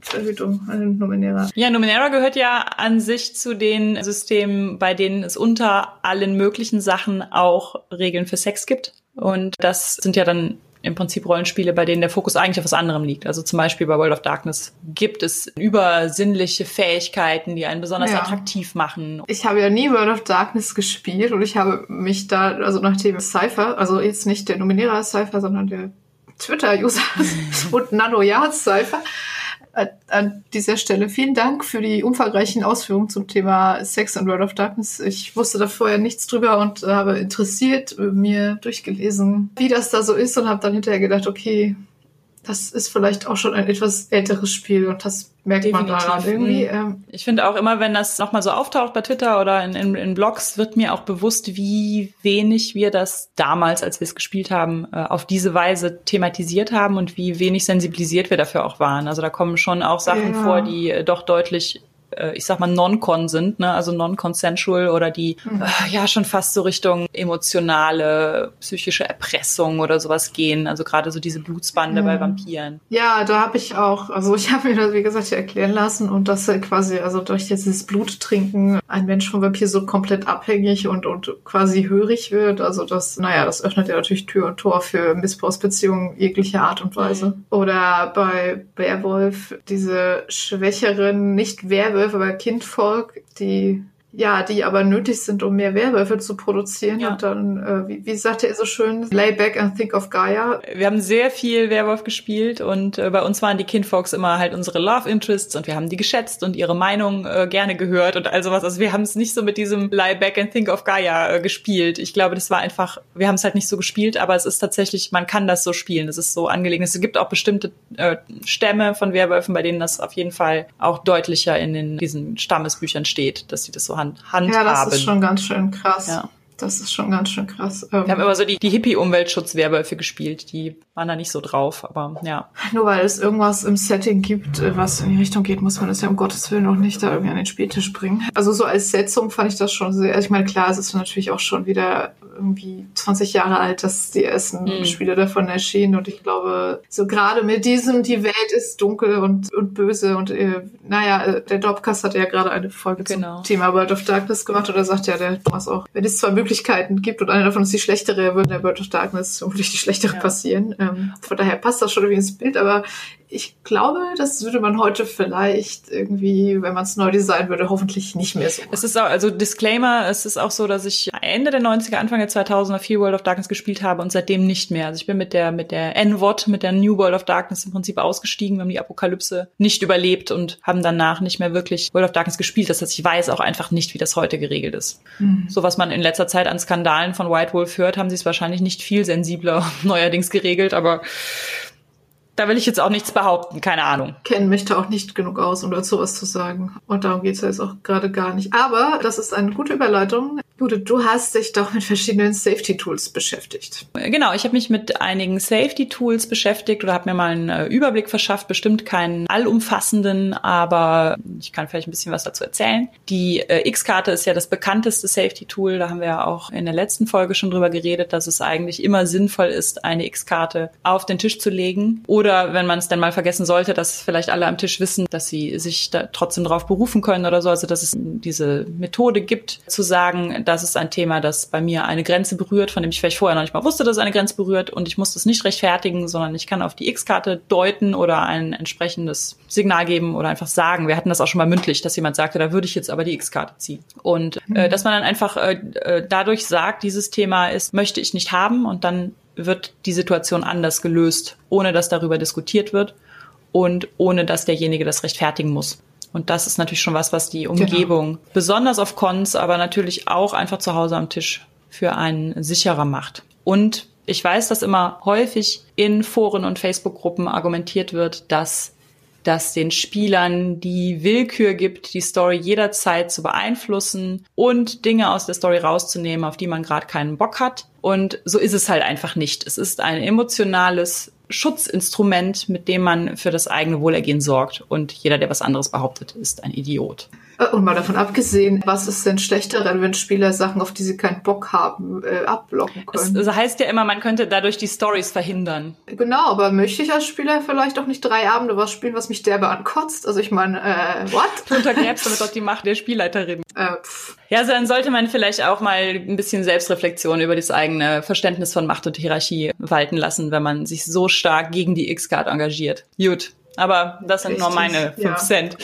B: Verhütung, Numenera.
A: Ja, Numenera gehört ja an sich zu den Systemen, bei denen es unter allen möglichen Sachen auch Regeln für Sex gibt. Und das sind ja dann im Prinzip Rollenspiele, bei denen der Fokus eigentlich auf was anderem liegt. Also zum Beispiel bei World of Darkness gibt es übersinnliche Fähigkeiten, die einen besonders ja. attraktiv machen.
B: Ich habe ja nie World of Darkness gespielt und ich habe mich da, also nachdem Cypher, also jetzt nicht der Nominierer Cypher, sondern der Twitter-User und Nano Yards Cypher, an dieser Stelle vielen Dank für die umfangreichen Ausführungen zum Thema Sex and World of Darkness. Ich wusste da vorher nichts drüber und habe interessiert mir durchgelesen, wie das da so ist und habe dann hinterher gedacht, okay, das ist vielleicht auch schon ein etwas älteres Spiel und das merkt Definitiv. man daran irgendwie. Mhm.
A: Ähm. Ich finde auch immer, wenn das nochmal so auftaucht bei Twitter oder in, in, in, Blogs, wird mir auch bewusst, wie wenig wir das damals, als wir es gespielt haben, äh, auf diese Weise thematisiert haben und wie wenig sensibilisiert wir dafür auch waren. Also da kommen schon auch Sachen ja. vor, die äh, doch deutlich ich sag mal, non-con sind, ne? also non-consensual oder die mhm. äh, ja schon fast so Richtung emotionale, psychische Erpressung oder sowas gehen. Also gerade so diese Blutsbande mhm. bei Vampiren.
B: Ja, da habe ich auch, also ich habe mir das, wie gesagt, erklären lassen und dass quasi, also durch dieses Bluttrinken ein Mensch vom Vampir so komplett abhängig und, und quasi hörig wird. Also das, naja, das öffnet ja natürlich Tür und Tor für Missbrauchsbeziehungen jeglicher Art und Weise. Mhm. Oder bei Werwolf diese schwächeren, nicht Werwölfe, Werwölfe bei Kindvolk, die ja, die aber nötig sind, um mehr Werwölfe zu produzieren. Ja. Und dann, äh, wie, wie sagte er so schön, lay back and think of Gaia.
A: Wir haben sehr viel Werwolf gespielt und äh, bei uns waren die Kindfolks immer halt unsere Love Interests und wir haben die geschätzt und ihre Meinung äh, gerne gehört und all sowas. Also wir haben es nicht so mit diesem lay back and think of Gaia äh, gespielt. Ich glaube, das war einfach, wir haben es halt nicht so gespielt, aber es ist tatsächlich, man kann das so spielen. Es ist so angelegen. Es gibt auch bestimmte äh, Stämme von Werwölfen, bei denen das auf jeden Fall auch deutlicher in den, diesen Stammesbüchern steht, dass sie das so handhaben. Ja,
B: das ist schon ganz schön krass. Ja. Das ist schon ganz schön krass.
A: Wir haben immer so die, die Hippie-Umweltschutzwerwölfe gespielt, die waren da nicht so drauf, aber ja.
B: Nur weil es irgendwas im Setting gibt, äh, was in die Richtung geht, muss man es ja um Gottes Willen noch nicht da irgendwie an den Spieltisch bringen. Also so als Setzung fand ich das schon sehr, also ich meine, klar, es ist natürlich auch schon wieder irgendwie 20 Jahre alt, dass die ersten mhm. Spiele davon erschienen und ich glaube, so gerade mit diesem, die Welt ist dunkel und, und böse und äh, naja, äh, der Dopcast hat ja gerade eine Folge genau. zum Thema World of Darkness gemacht da sagt ja der Thomas auch, wenn es zwei Möglichkeiten gibt und eine davon ist die schlechtere, würde der World of Darkness vermutlich die schlechtere ja. passieren. Ähm, von daher passt das schon irgendwie ins Bild, aber ich glaube, das würde man heute vielleicht irgendwie, wenn man es neu designen würde, hoffentlich nicht mehr so.
A: Es ist auch, also Disclaimer, es ist auch so, dass ich Ende der 90er, Anfang der 2000er viel World of Darkness gespielt habe und seitdem nicht mehr. Also ich bin mit der, mit der N-Wot, mit der New World of Darkness im Prinzip ausgestiegen. Wir haben die Apokalypse nicht überlebt und haben danach nicht mehr wirklich World of Darkness gespielt. Das heißt, ich weiß auch einfach nicht, wie das heute geregelt ist. Mhm. So was man in letzter Zeit an Skandalen von White Wolf hört, haben sie es wahrscheinlich nicht viel sensibler neuerdings geregelt, aber da will ich jetzt auch nichts behaupten, keine Ahnung.
B: Kennen möchte auch nicht genug aus, um dazu was zu sagen. Und darum geht's ja jetzt auch gerade gar nicht. Aber das ist eine gute Überleitung. Jude, du hast dich doch mit verschiedenen Safety-Tools beschäftigt.
A: Genau, ich habe mich mit einigen Safety-Tools beschäftigt oder habe mir mal einen äh, Überblick verschafft. Bestimmt keinen allumfassenden, aber ich kann vielleicht ein bisschen was dazu erzählen. Die äh, X-Karte ist ja das bekannteste Safety-Tool. Da haben wir ja auch in der letzten Folge schon drüber geredet, dass es eigentlich immer sinnvoll ist, eine X-Karte auf den Tisch zu legen oder oder wenn man es dann mal vergessen sollte, dass vielleicht alle am Tisch wissen, dass sie sich da trotzdem drauf berufen können oder so. Also dass es diese Methode gibt, zu sagen, das ist ein Thema, das bei mir eine Grenze berührt, von dem ich vielleicht vorher noch nicht mal wusste, dass es eine Grenze berührt und ich muss das nicht rechtfertigen, sondern ich kann auf die X-Karte deuten oder ein entsprechendes Signal geben oder einfach sagen. Wir hatten das auch schon mal mündlich, dass jemand sagte, da würde ich jetzt aber die X-Karte ziehen. Und äh, mhm. dass man dann einfach äh, äh, dadurch sagt, dieses Thema ist, möchte ich nicht haben und dann wird die Situation anders gelöst, ohne dass darüber diskutiert wird und ohne dass derjenige das rechtfertigen muss. Und das ist natürlich schon was, was die genau. Umgebung genau. besonders auf Cons, aber natürlich auch einfach zu Hause am Tisch für einen sicherer macht. Und ich weiß, dass immer häufig in Foren und Facebook-Gruppen argumentiert wird, dass das den Spielern die Willkür gibt, die Story jederzeit zu beeinflussen und Dinge aus der Story rauszunehmen, auf die man gerade keinen Bock hat. Und so ist es halt einfach nicht. Es ist ein emotionales Schutzinstrument, mit dem man für das eigene Wohlergehen sorgt. Und jeder, der was anderes behauptet, ist ein Idiot.
B: Äh, und mal davon abgesehen, was ist denn schlechter, wenn Spieler Sachen, auf die sie keinen Bock haben, äh, abblocken können?
A: Es, es heißt ja immer, man könnte dadurch die Stories verhindern.
B: Genau, aber möchte ich als Spieler vielleicht auch nicht drei Abende was spielen, was mich derbe ankotzt? Also ich meine, äh, what?
A: Du untergräbst damit doch die Macht der Spielleiterin.
B: Äh, pff.
A: Ja, also dann sollte man vielleicht auch mal ein bisschen Selbstreflexion über das eigene Verständnis von Macht und Hierarchie walten lassen, wenn man sich so stark gegen die X-Card engagiert. Gut. Aber das sind nur
B: Richtig,
A: meine fünf
B: ja.
A: Cent.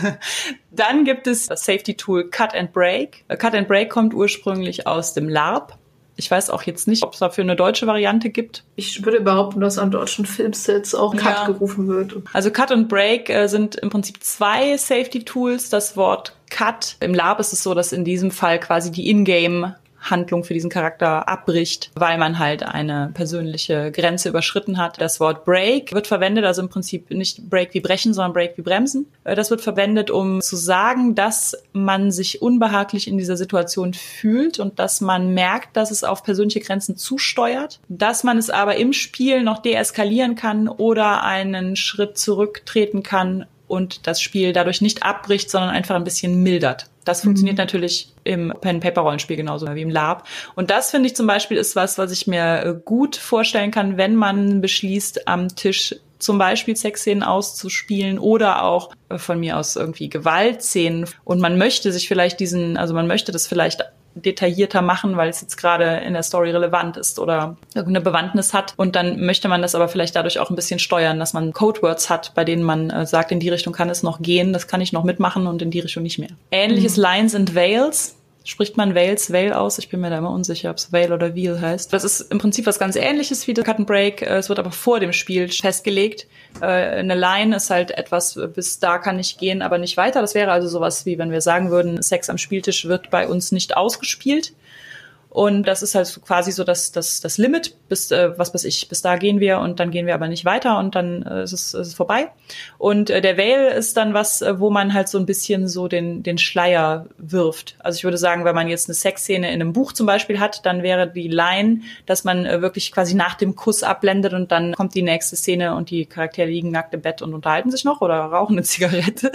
A: Dann gibt es das Safety Tool Cut and Break. Cut and Break kommt ursprünglich aus dem LARP. Ich weiß auch jetzt nicht, ob es dafür eine deutsche Variante gibt.
B: Ich würde behaupten, dass an deutschen Filmsets auch Cut
A: Ja.
B: gerufen wird.
A: Also Cut und Break äh, sind im Prinzip zwei Safety Tools. Das Wort Cut im Lab ist es so, dass in diesem Fall quasi die Ingame Handlung für diesen Charakter abbricht, weil man halt eine persönliche Grenze überschritten hat. Das Wort Break wird verwendet, also im Prinzip nicht Break wie brechen, sondern Break wie bremsen. Äh, Das wird verwendet, um zu sagen, dass man sich unbehaglich in dieser Situation fühlt und dass man merkt, dass es auf persönliche Grenzen zusteuert, dass man es aber im Spiel noch deeskalieren kann oder einen Schritt zurücktreten kann und das Spiel dadurch nicht abbricht, sondern einfach ein bisschen mildert. Das funktioniert natürlich im Pen-Paper-Rollenspiel genauso wie im Lab. Und das finde ich zum Beispiel ist was, was ich mir äh, gut vorstellen kann, wenn man beschließt, am Tisch zum Beispiel Sexszenen auszuspielen oder auch äh, von mir aus irgendwie Gewaltszenen. Und man möchte sich vielleicht diesen, also man möchte das vielleicht detaillierter machen, weil es jetzt gerade in der Story relevant ist oder irgendeine Bewandtnis hat. Und dann möchte man das aber vielleicht dadurch auch ein bisschen steuern, dass man Codewords hat, bei denen man äh, sagt, in die Richtung kann es noch gehen, das kann ich noch mitmachen und in die Richtung nicht mehr. Ähnliches Lines and Veils. Spricht man Wales, Vale aus? Ich bin mir da immer unsicher, ob es Vale oder Veal heißt. Das ist im Prinzip was ganz ähnliches wie der Cut and Break. Äh, Es wird aber vor dem Spiel festgelegt. Äh, Eine Line ist halt etwas, bis da kann ich gehen, aber nicht weiter. Das wäre also sowas wie, wenn wir sagen würden, Sex am Spieltisch wird bei uns nicht ausgespielt. Und das ist halt quasi so das, das, das Limit, bis, äh, was weiß ich, bis da gehen wir und dann gehen wir aber nicht weiter und dann äh, ist, es, ist es vorbei. Und äh, der Veil ist dann was, äh, wo man halt so ein bisschen so den, den Schleier wirft. Also ich würde sagen, wenn man jetzt eine Sexszene in einem Buch zum Beispiel hat, dann wäre die Line, dass man äh, wirklich quasi nach dem Kuss abblendet und dann kommt die nächste Szene und die Charaktere liegen nackt im Bett und unterhalten sich noch oder rauchen eine Zigarette.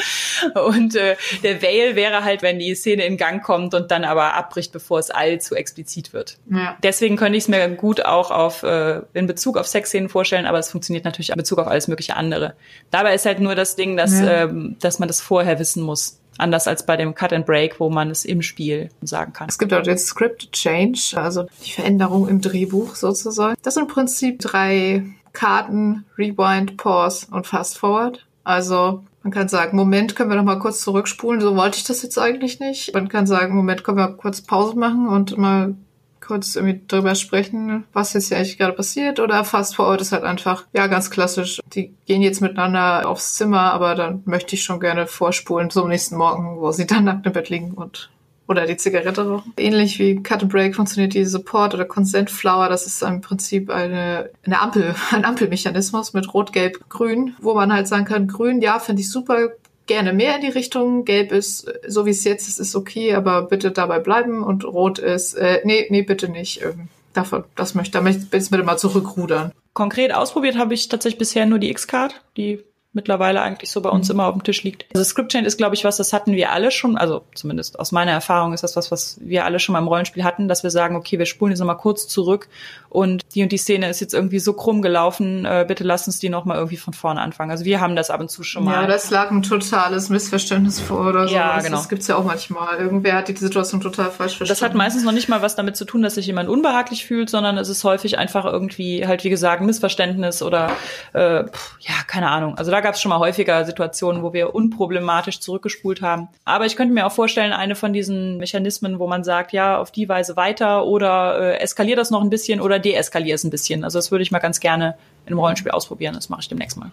A: Und äh, der Veil wäre halt, wenn die Szene in Gang kommt und dann aber abbricht, bevor es allzu explizit wird.
B: Ja.
A: Deswegen könnte ich es mir gut auch auf äh, in Bezug auf Sexszenen vorstellen, aber es funktioniert natürlich in Bezug auf alles mögliche andere. Dabei ist halt nur das Ding, dass,
B: Ja.
A: ähm, dass man das vorher wissen muss. Anders als bei dem Cut and Break, wo man es im Spiel sagen kann.
B: Es gibt auch jetzt Script Change, also die Veränderung im Drehbuch sozusagen. Das sind im Prinzip drei Karten, Rewind, Pause und Fast Forward. Also man kann sagen, Moment, können wir noch mal kurz zurückspulen, so wollte ich das jetzt eigentlich nicht. Man kann sagen, Moment, können wir kurz Pause machen und mal kurz irgendwie drüber sprechen, was jetzt hier eigentlich gerade passiert. Oder Fast Forward ist halt einfach, ja, ganz klassisch. Die gehen jetzt miteinander aufs Zimmer, aber dann möchte ich schon gerne vorspulen zum nächsten Morgen, wo sie dann nackt im Bett liegen und oder die Zigarette rauchen. Ähnlich wie Cut and Break funktioniert die Support oder Consent Flower. Das ist im Prinzip eine, eine Ampel, ein Ampelmechanismus mit Rot, Gelb, Grün, wo man halt sagen kann, Grün, ja, finde ich super, gerne mehr in die Richtung. Gelb ist, so wie es jetzt ist, ist okay, aber bitte dabei bleiben. Und Rot ist, äh, nee, nee, bitte nicht. Ähm, davon, das möchte, da möchte ich jetzt bitte mal zurückrudern.
A: Konkret ausprobiert habe ich tatsächlich bisher nur die X-Card, die mittlerweile eigentlich so bei uns immer auf dem Tisch liegt. Also Script Change ist, glaube ich, was, das hatten wir alle schon, also zumindest aus meiner Erfahrung ist das was, was wir alle schon mal im Rollenspiel hatten, dass wir sagen, okay, wir spulen jetzt nochmal kurz zurück und die und die Szene ist jetzt irgendwie so krumm gelaufen, äh, bitte lass uns die nochmal irgendwie von vorne anfangen. Also wir haben das ab und zu schon mal.
B: Ja, das lag ein totales Missverständnis vor oder so.
A: Ja, genau.
B: Das gibt's ja auch manchmal. Irgendwer hat die Situation total falsch verstanden.
A: Das hat meistens noch nicht mal was damit zu tun, dass sich jemand unbehaglich fühlt, sondern es ist häufig einfach irgendwie halt, wie gesagt, Missverständnis oder äh, ja, keine Ahnung. Also da gab es schon mal häufiger Situationen, wo wir unproblematisch zurückgespult haben. Aber ich könnte mir auch vorstellen, eine von diesen Mechanismen, wo man sagt, ja, auf die Weise weiter oder äh, eskalier das noch ein bisschen oder deeskalier es ein bisschen. Also das würde ich mal ganz gerne einem Rollenspiel ausprobieren. Das mache ich demnächst mal.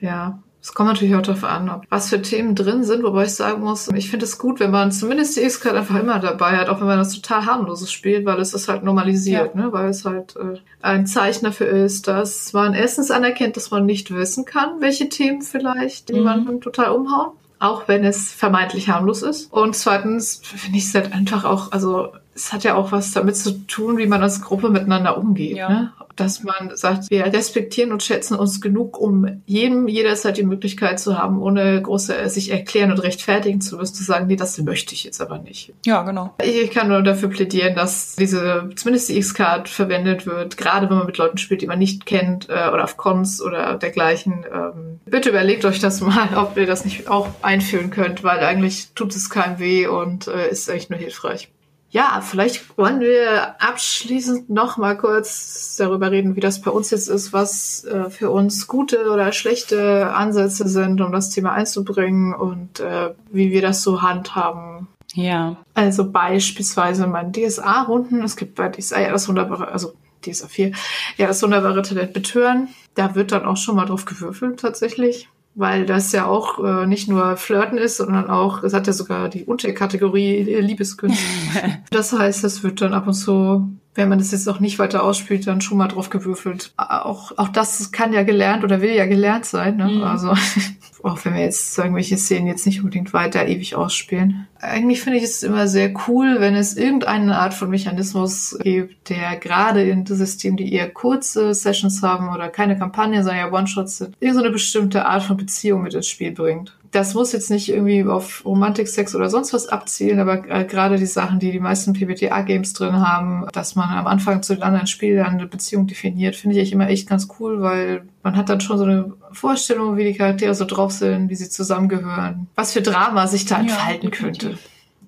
B: Ja, es kommt natürlich auch darauf an, ob was für Themen drin sind, wobei ich sagen muss, ich finde es gut, wenn man zumindest die X-Card einfach immer dabei hat, auch wenn man das total harmloses spielt, weil es ist halt normalisiert, ne? weil es halt äh, ein Zeichen dafür ist, dass man erstens anerkennt, dass man nicht wissen kann, welche Themen vielleicht
A: Mhm.
B: jemanden total umhauen, auch wenn es vermeintlich harmlos ist. Und zweitens finde ich es halt einfach auch, also es hat ja auch was damit zu tun, wie man als Gruppe miteinander umgeht.
A: Ja.
B: Ne? Dass man sagt, wir respektieren und schätzen uns genug, um jedem jederzeit die Möglichkeit zu haben, ohne große sich erklären und rechtfertigen zu müssen, zu sagen, nee, das möchte ich jetzt aber nicht.
A: Ja, genau.
B: Ich kann nur dafür plädieren, dass diese, zumindest die X-Card verwendet wird, gerade wenn man mit Leuten spielt, die man nicht kennt äh, oder auf Cons oder dergleichen. Ähm, bitte überlegt euch das mal, ob ihr das nicht auch einführen könnt, weil eigentlich tut es keinem weh und äh, ist echt nur hilfreich. Ja, vielleicht wollen wir abschließend noch mal kurz darüber reden, wie das bei uns jetzt ist, was äh, für uns gute oder schlechte Ansätze sind, um das Thema einzubringen und äh, wie wir das so handhaben.
A: Ja.
B: Also beispielsweise mein DSA-Runden. Es gibt bei DSA ja das wunderbare, also DSA 4, ja das wunderbare Talent Betören. Da wird dann auch schon mal drauf gewürfelt tatsächlich weil das ja auch äh, nicht nur Flirten ist, sondern auch, es hat ja sogar die Unterkategorie Liebeskünste. das heißt, es wird dann ab und zu wenn man das jetzt auch nicht weiter ausspielt, dann schon mal drauf gewürfelt. Auch, auch das kann ja gelernt oder will ja gelernt sein. Ne? Mhm. Also auch wenn wir jetzt irgendwelche Szenen jetzt nicht unbedingt weiter ewig ausspielen. Eigentlich finde ich es immer sehr cool, wenn es irgendeine Art von Mechanismus gibt, der gerade in Systemen, die eher kurze Sessions haben oder keine Kampagne, sondern ja One-Shots sind, irgendeine bestimmte Art von Beziehung mit ins Spiel bringt das muss jetzt nicht irgendwie auf Romantik, Sex oder sonst was abzielen, aber äh, gerade die Sachen, die die meisten PBTA-Games drin haben, dass man am Anfang zu den anderen Spielern eine Beziehung definiert, finde ich immer echt ganz cool, weil man hat dann schon so eine Vorstellung, wie die Charaktere so drauf sind, wie sie zusammengehören, was für Drama sich da entfalten ja, könnte.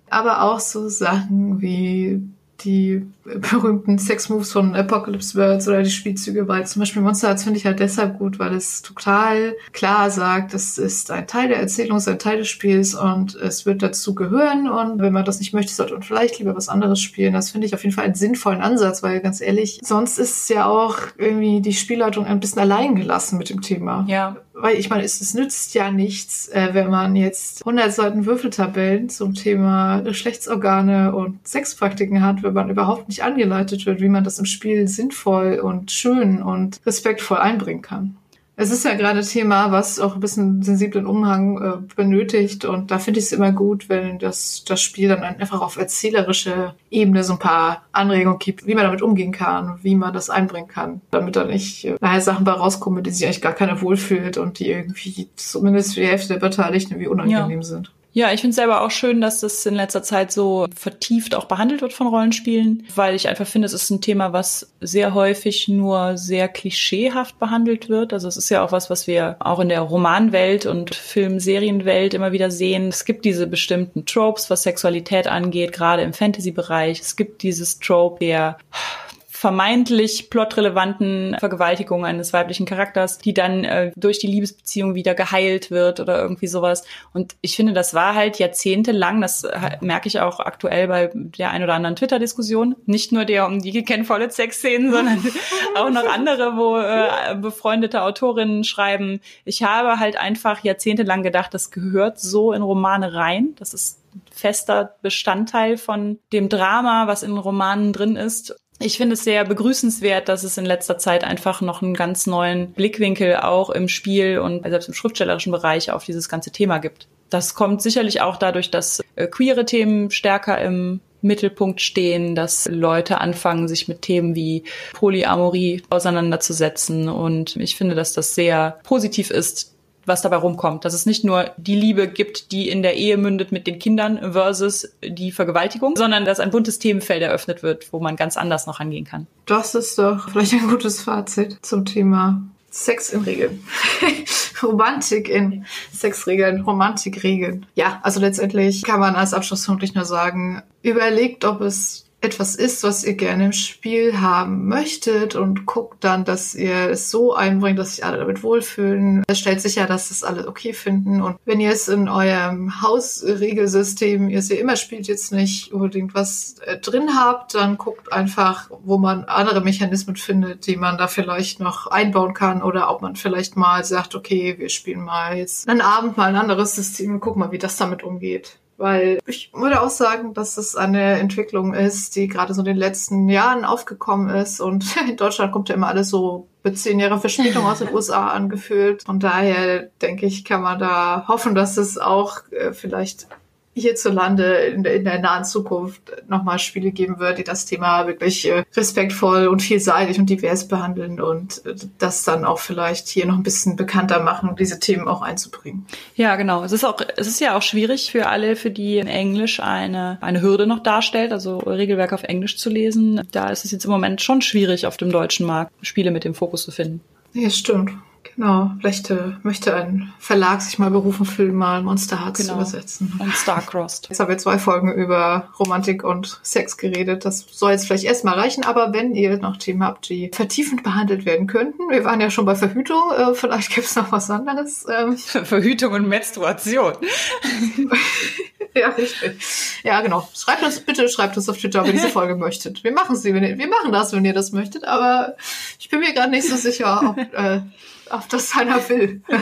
B: Aber auch so Sachen wie die berühmten Sex-Moves von Apocalypse Worlds oder die Spielzüge bei zum Beispiel Monster Hearts finde ich halt deshalb gut, weil es total klar sagt, es ist ein Teil der Erzählung, es ist ein Teil des Spiels und es wird dazu gehören und wenn man das nicht möchte, sollte man vielleicht lieber was anderes spielen. Das finde ich auf jeden Fall einen sinnvollen Ansatz, weil ganz ehrlich, sonst ist es ja auch irgendwie die Spielleitung ein bisschen allein gelassen mit dem Thema.
A: Ja.
B: Weil ich meine, es, es nützt ja nichts, äh, wenn man jetzt 100 Seiten Würfeltabellen zum Thema Geschlechtsorgane und Sexpraktiken hat, wenn man überhaupt nicht angeleitet wird, wie man das im Spiel sinnvoll und schön und respektvoll einbringen kann. Es ist ja gerade Thema, was auch ein bisschen sensiblen Umhang äh, benötigt. Und da finde ich es immer gut, wenn das, das Spiel dann einfach auf erzählerische Ebene so ein paar Anregungen gibt, wie man damit umgehen kann, wie man das einbringen kann, damit da nicht äh, nachher Sachen bei rauskommen, die sich eigentlich gar keiner wohlfühlt und die irgendwie zumindest für die Hälfte der Beteiligten irgendwie unangenehm ja. sind.
A: Ja, ich finde es selber auch schön, dass das in letzter Zeit so vertieft auch behandelt wird von Rollenspielen, weil ich einfach finde, es ist ein Thema, was sehr häufig nur sehr klischeehaft behandelt wird. Also es ist ja auch was, was wir auch in der Romanwelt und Film-Serienwelt immer wieder sehen. Es gibt diese bestimmten Tropes, was Sexualität angeht, gerade im Fantasy-Bereich. Es gibt dieses Trope der vermeintlich plotrelevanten Vergewaltigung eines weiblichen Charakters, die dann äh, durch die Liebesbeziehung wieder geheilt wird oder irgendwie sowas. Und ich finde, das war halt jahrzehntelang, das äh, merke ich auch aktuell bei der ein oder anderen Twitter-Diskussion, nicht nur der um die Ken Follett-Sex-Szenen, sondern auch noch andere, wo äh, befreundete Autorinnen schreiben, ich habe halt einfach jahrzehntelang gedacht, das gehört so in Romane rein. Das ist fester Bestandteil von dem Drama, was in Romanen drin ist ich finde es sehr begrüßenswert, dass es in letzter Zeit einfach noch einen ganz neuen Blickwinkel auch im Spiel und selbst im schriftstellerischen Bereich auf dieses ganze Thema gibt. Das kommt sicherlich auch dadurch, dass äh, queere Themen stärker im Mittelpunkt stehen, dass Leute anfangen, sich mit Themen wie Polyamorie auseinanderzusetzen. Und ich finde, dass das sehr positiv ist, was dabei rumkommt. Dass es nicht nur die Liebe gibt, die in der Ehe mündet mit den Kindern versus die Vergewaltigung, sondern dass ein buntes Themenfeld eröffnet wird, wo man ganz anders noch angehen kann.
B: Das ist doch vielleicht ein gutes Fazit zum Thema Sex in Regeln. Romantik in Sexregeln, Romantikregeln. Ja, also letztendlich kann man als Abschlusspunkt nicht nur sagen, überlegt, ob es etwas ist, was ihr gerne im Spiel haben möchtet und guckt dann, dass ihr es so einbringt, dass sich alle damit wohlfühlen. Es stellt sicher, dass es alle okay finden. Und wenn ihr es in eurem Hausregelsystem, ihr sie immer spielt, jetzt nicht unbedingt was äh, drin habt, dann guckt einfach, wo man andere Mechanismen findet, die man da vielleicht noch einbauen kann oder ob man vielleicht mal sagt, okay, wir spielen mal jetzt einen Abend mal ein anderes System und gucken mal, wie das damit umgeht. Weil ich würde auch sagen, dass es eine Entwicklung ist, die gerade so in den letzten Jahren aufgekommen ist. Und in Deutschland kommt ja immer alles so mit zehn Jahre Verspätung aus den USA angefühlt. Und daher denke ich, kann man da hoffen, dass es auch äh, vielleicht hierzulande in der, in der nahen Zukunft nochmal Spiele geben wird, die das Thema wirklich äh, respektvoll und vielseitig und divers behandeln und äh, das dann auch vielleicht hier noch ein bisschen bekannter machen, diese Themen auch einzubringen.
A: Ja, genau. Es ist auch, es ist ja auch schwierig für alle, für die Englisch eine, eine Hürde noch darstellt, also Regelwerk auf Englisch zu lesen. Da ist es jetzt im Moment schon schwierig, auf dem deutschen Markt Spiele mit dem Fokus zu finden.
B: Ja, stimmt. Genau, vielleicht äh, möchte ein Verlag sich mal berufen fühlen, mal Monster Hearts genau. übersetzen.
A: Und Starcrossed.
B: Jetzt haben wir zwei Folgen über Romantik und Sex geredet. Das soll jetzt vielleicht erstmal reichen, aber wenn ihr noch Themen habt, die vertiefend behandelt werden könnten, wir waren ja schon bei Verhütung, äh, vielleicht gibt es noch was anderes. Ähm.
A: Verhütung und Menstruation.
B: ja, richtig. Ja, genau. Schreibt uns, bitte schreibt uns auf Twitter, ob ihr diese Folge möchtet. Wir machen sie, wenn ihr, wir machen das, wenn ihr das möchtet, aber ich bin mir gerade nicht so sicher, ob, äh, ob das einer will.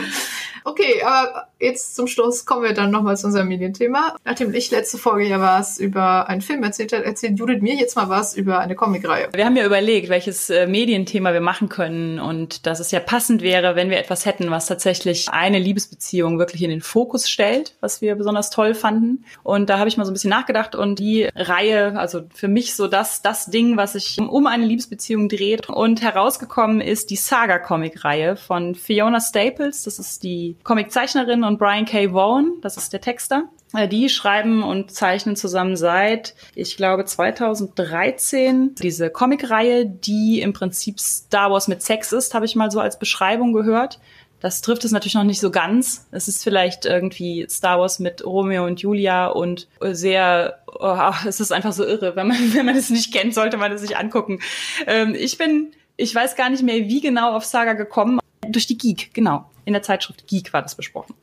B: Okay, aber jetzt zum Schluss kommen wir dann nochmal zu unserem Medienthema. Nachdem ich letzte Folge ja was über einen Film erzählt hat, erzählt Judith mir jetzt mal was über eine Comicreihe.
A: Wir haben ja überlegt, welches äh, Medienthema wir machen können und dass es ja passend wäre, wenn wir etwas hätten, was tatsächlich eine Liebesbeziehung wirklich in den Fokus stellt, was wir besonders toll fanden. Und da habe ich mal so ein bisschen nachgedacht und die Reihe, also für mich so das, das Ding, was sich um eine Liebesbeziehung dreht. Und herausgekommen ist die Saga-Comic-Reihe von Fiona Staples. Das ist die Comiczeichnerin und Brian K. Vaughan, das ist der Texter. Äh, die schreiben und zeichnen zusammen seit, ich glaube, 2013 diese Comicreihe, die im Prinzip Star Wars mit Sex ist, habe ich mal so als Beschreibung gehört. Das trifft es natürlich noch nicht so ganz. Es ist vielleicht irgendwie Star Wars mit Romeo und Julia und sehr, oh, es ist einfach so irre. Wenn man, wenn man es nicht kennt, sollte man es sich angucken. Ähm, ich bin, ich weiß gar nicht mehr, wie genau auf Saga gekommen. Durch die Geek, genau in der Zeitschrift Geek war das besprochen.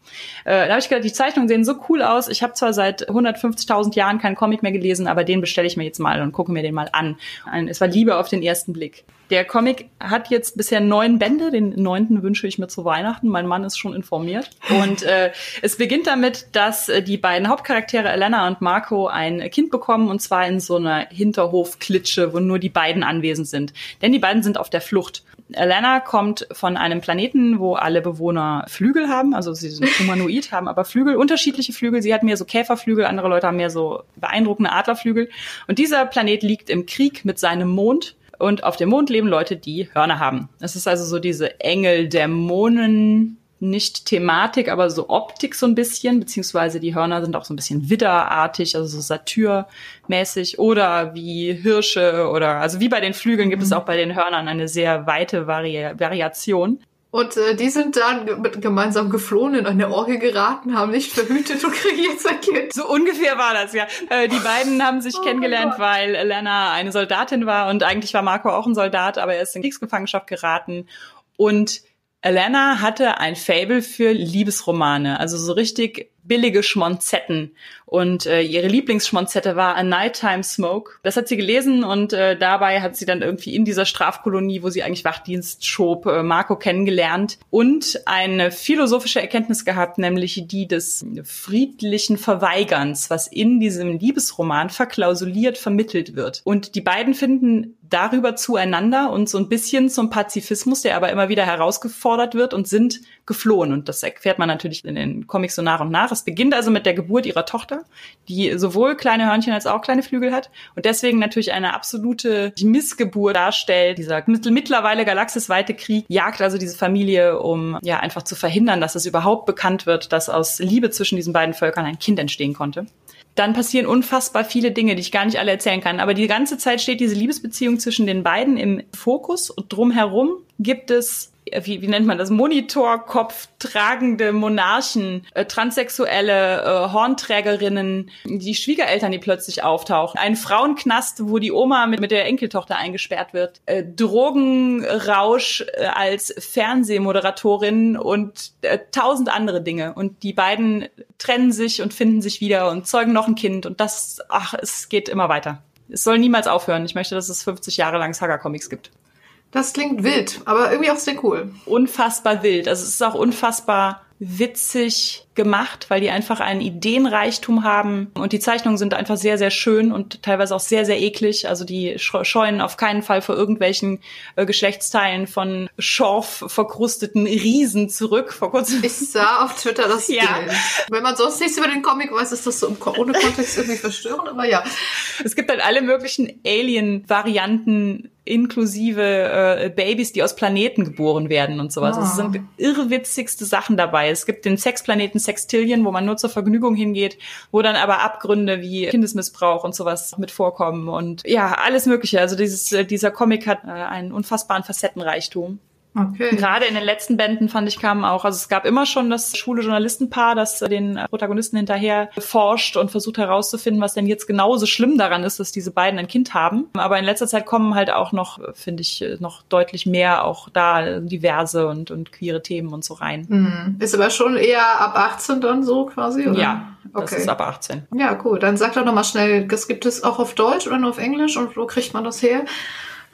A: Äh, da habe ich gedacht, die Zeichnungen sehen so cool aus. Ich habe zwar seit 150.000 Jahren keinen Comic mehr gelesen, aber den bestelle ich mir jetzt mal und gucke mir den mal an. Es war Liebe auf den ersten Blick. Der Comic hat jetzt bisher neun Bände. Den neunten wünsche ich mir zu Weihnachten. Mein Mann ist schon informiert. Und äh, es beginnt damit, dass äh, die beiden Hauptcharaktere Elena und Marco ein Kind bekommen und zwar in so einer Hinterhofklitsche, wo nur die beiden anwesend sind. Denn die beiden sind auf der Flucht. Elena kommt von einem Planeten, wo alle Bewohner Flügel haben, also sie sind humanoid, haben aber Flügel, unterschiedliche Flügel. Sie hat mehr so Käferflügel, andere Leute haben mehr so beeindruckende Adlerflügel. Und dieser Planet liegt im Krieg mit seinem Mond. Und auf dem Mond leben Leute, die Hörner haben. Es ist also so diese Engel-Dämonen nicht Thematik, aber so Optik so ein bisschen, beziehungsweise die Hörner sind auch so ein bisschen widderartig, also so Satyrmäßig oder wie Hirsche oder also wie bei den Flügeln gibt mhm. es auch bei den Hörnern eine sehr weite Vari Variation.
B: Und äh, die sind dann gemeinsam geflohen, in eine Orgel geraten, haben nicht verhütet und kriegen jetzt ein Kind.
A: So ungefähr war das, ja. Äh, die beiden haben sich oh kennengelernt, weil Lena eine Soldatin war und eigentlich war Marco auch ein Soldat, aber er ist in Kriegsgefangenschaft geraten. Und Alana hatte ein Fable für Liebesromane, also so richtig billige Schmonzetten. Und äh, ihre Lieblingsschmonzette war A Nighttime Smoke. Das hat sie gelesen und äh, dabei hat sie dann irgendwie in dieser Strafkolonie, wo sie eigentlich Wachdienst schob, äh, Marco kennengelernt und eine philosophische Erkenntnis gehabt, nämlich die des friedlichen Verweigerns, was in diesem Liebesroman verklausuliert vermittelt wird. Und die beiden finden darüber zueinander und so ein bisschen zum Pazifismus, der aber immer wieder herausgefordert wird und sind geflohen. Und das erfährt man natürlich in den Comics so nach und nach. Es beginnt also mit der Geburt ihrer Tochter, die sowohl kleine Hörnchen als auch kleine Flügel hat und deswegen natürlich eine absolute Missgeburt darstellt. Dieser mittlerweile galaxisweite Krieg jagt also diese Familie, um ja einfach zu verhindern, dass es überhaupt bekannt wird, dass aus Liebe zwischen diesen beiden Völkern ein Kind entstehen konnte dann passieren unfassbar viele Dinge, die ich gar nicht alle erzählen kann. Aber die ganze Zeit steht diese Liebesbeziehung zwischen den beiden im Fokus und drumherum gibt es wie, wie nennt man das, Monitorkopf tragende Monarchen, äh, transsexuelle äh, Hornträgerinnen, die Schwiegereltern, die plötzlich auftauchen, ein Frauenknast, wo die Oma mit, mit der Enkeltochter eingesperrt wird, äh, Drogenrausch äh, als Fernsehmoderatorin und äh, tausend andere Dinge. Und die beiden trennen sich und finden sich wieder und zeugen noch ein Kind und das, ach, es geht immer weiter. Es soll niemals aufhören. Ich möchte, dass es 50 Jahre lang Saga-Comics gibt.
B: Das klingt wild, aber irgendwie auch sehr cool.
A: Unfassbar wild. Also es ist auch unfassbar witzig gemacht, weil die einfach einen Ideenreichtum haben und die Zeichnungen sind einfach sehr, sehr schön und teilweise auch sehr, sehr eklig. Also die scheuen auf keinen Fall vor irgendwelchen äh, Geschlechtsteilen von Schorf verkrusteten Riesen zurück. Vor kurzem.
B: Ich sah auf Twitter das ja. Bild. Wenn man sonst nichts über den Comic weiß, ist das so im Corona-Kontext irgendwie verstörend, aber ja.
A: Es gibt halt alle möglichen Alien-Varianten inklusive äh, Babys, die aus Planeten geboren werden und sowas. Oh. Es sind ah. irrwitzigste Sachen dabei. Es gibt den Sexplaneten Sextillion, wo man nur zur Vergnügung hingeht, wo dann aber Abgründe wie Kindesmissbrauch und sowas mit vorkommen und ja, alles mögliche. Also dieses, äh, dieser Comic hat äh, einen unfassbaren Facettenreichtum. Okay. Gerade in den letzten Bänden fand ich kamen auch, also es gab immer schon das schwule Journalistenpaar, das den Protagonisten hinterher forscht und versucht herauszufinden, was denn jetzt genauso schlimm daran ist, dass diese beiden ein Kind haben. Aber in letzter Zeit kommen halt auch noch, finde ich, noch deutlich mehr auch da diverse und, und queere Themen und so rein.
B: Mhm. Ist aber schon eher ab 18 dann so quasi, oder?
A: Ja, das okay. ist ab 18.
B: Ja, cool. Dann sag doch nochmal schnell, das gibt es auch auf Deutsch oder nur auf Englisch und wo kriegt man das her?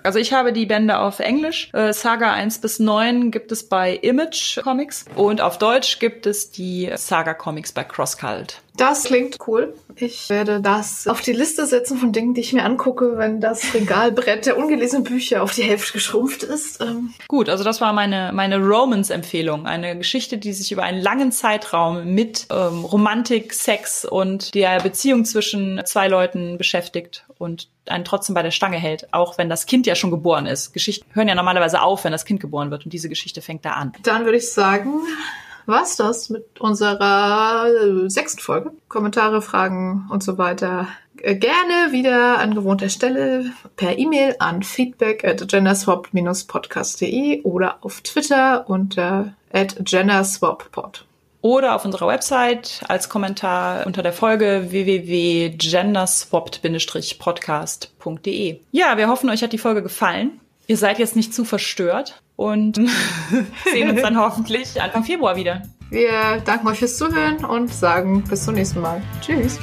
A: Also ich habe die Bände auf Englisch. Äh, Saga 1 bis 9 gibt es bei Image Comics und auf Deutsch gibt es die Saga Comics bei CrossCult.
B: Das klingt cool. Ich werde das auf die Liste setzen von Dingen, die ich mir angucke, wenn das Regalbrett der ungelesenen Bücher auf die Hälfte geschrumpft ist. Ähm
A: Gut, also das war meine, meine Romance-Empfehlung. Eine Geschichte, die sich über einen langen Zeitraum mit ähm, Romantik, Sex und der Beziehung zwischen zwei Leuten beschäftigt und einen trotzdem bei der Stange hält, auch wenn das Kind ja schon geboren ist. Geschichten hören ja normalerweise auf, wenn das Kind geboren wird und diese Geschichte fängt da an.
B: Dann würde ich sagen, was das mit unserer äh, sechsten Folge. Kommentare, Fragen und so weiter äh, gerne wieder an gewohnter Stelle per E-Mail an feedback at genderswap-podcast.de oder auf Twitter unter at genderswappod.
A: Oder auf unserer Website als Kommentar unter der Folge www.genderswapped-podcast.de. Ja, wir hoffen, euch hat die Folge gefallen. Ihr seid jetzt nicht zu verstört und sehen uns dann hoffentlich Anfang Februar wieder.
B: Wir danken euch fürs Zuhören und sagen bis zum nächsten Mal. Tschüss.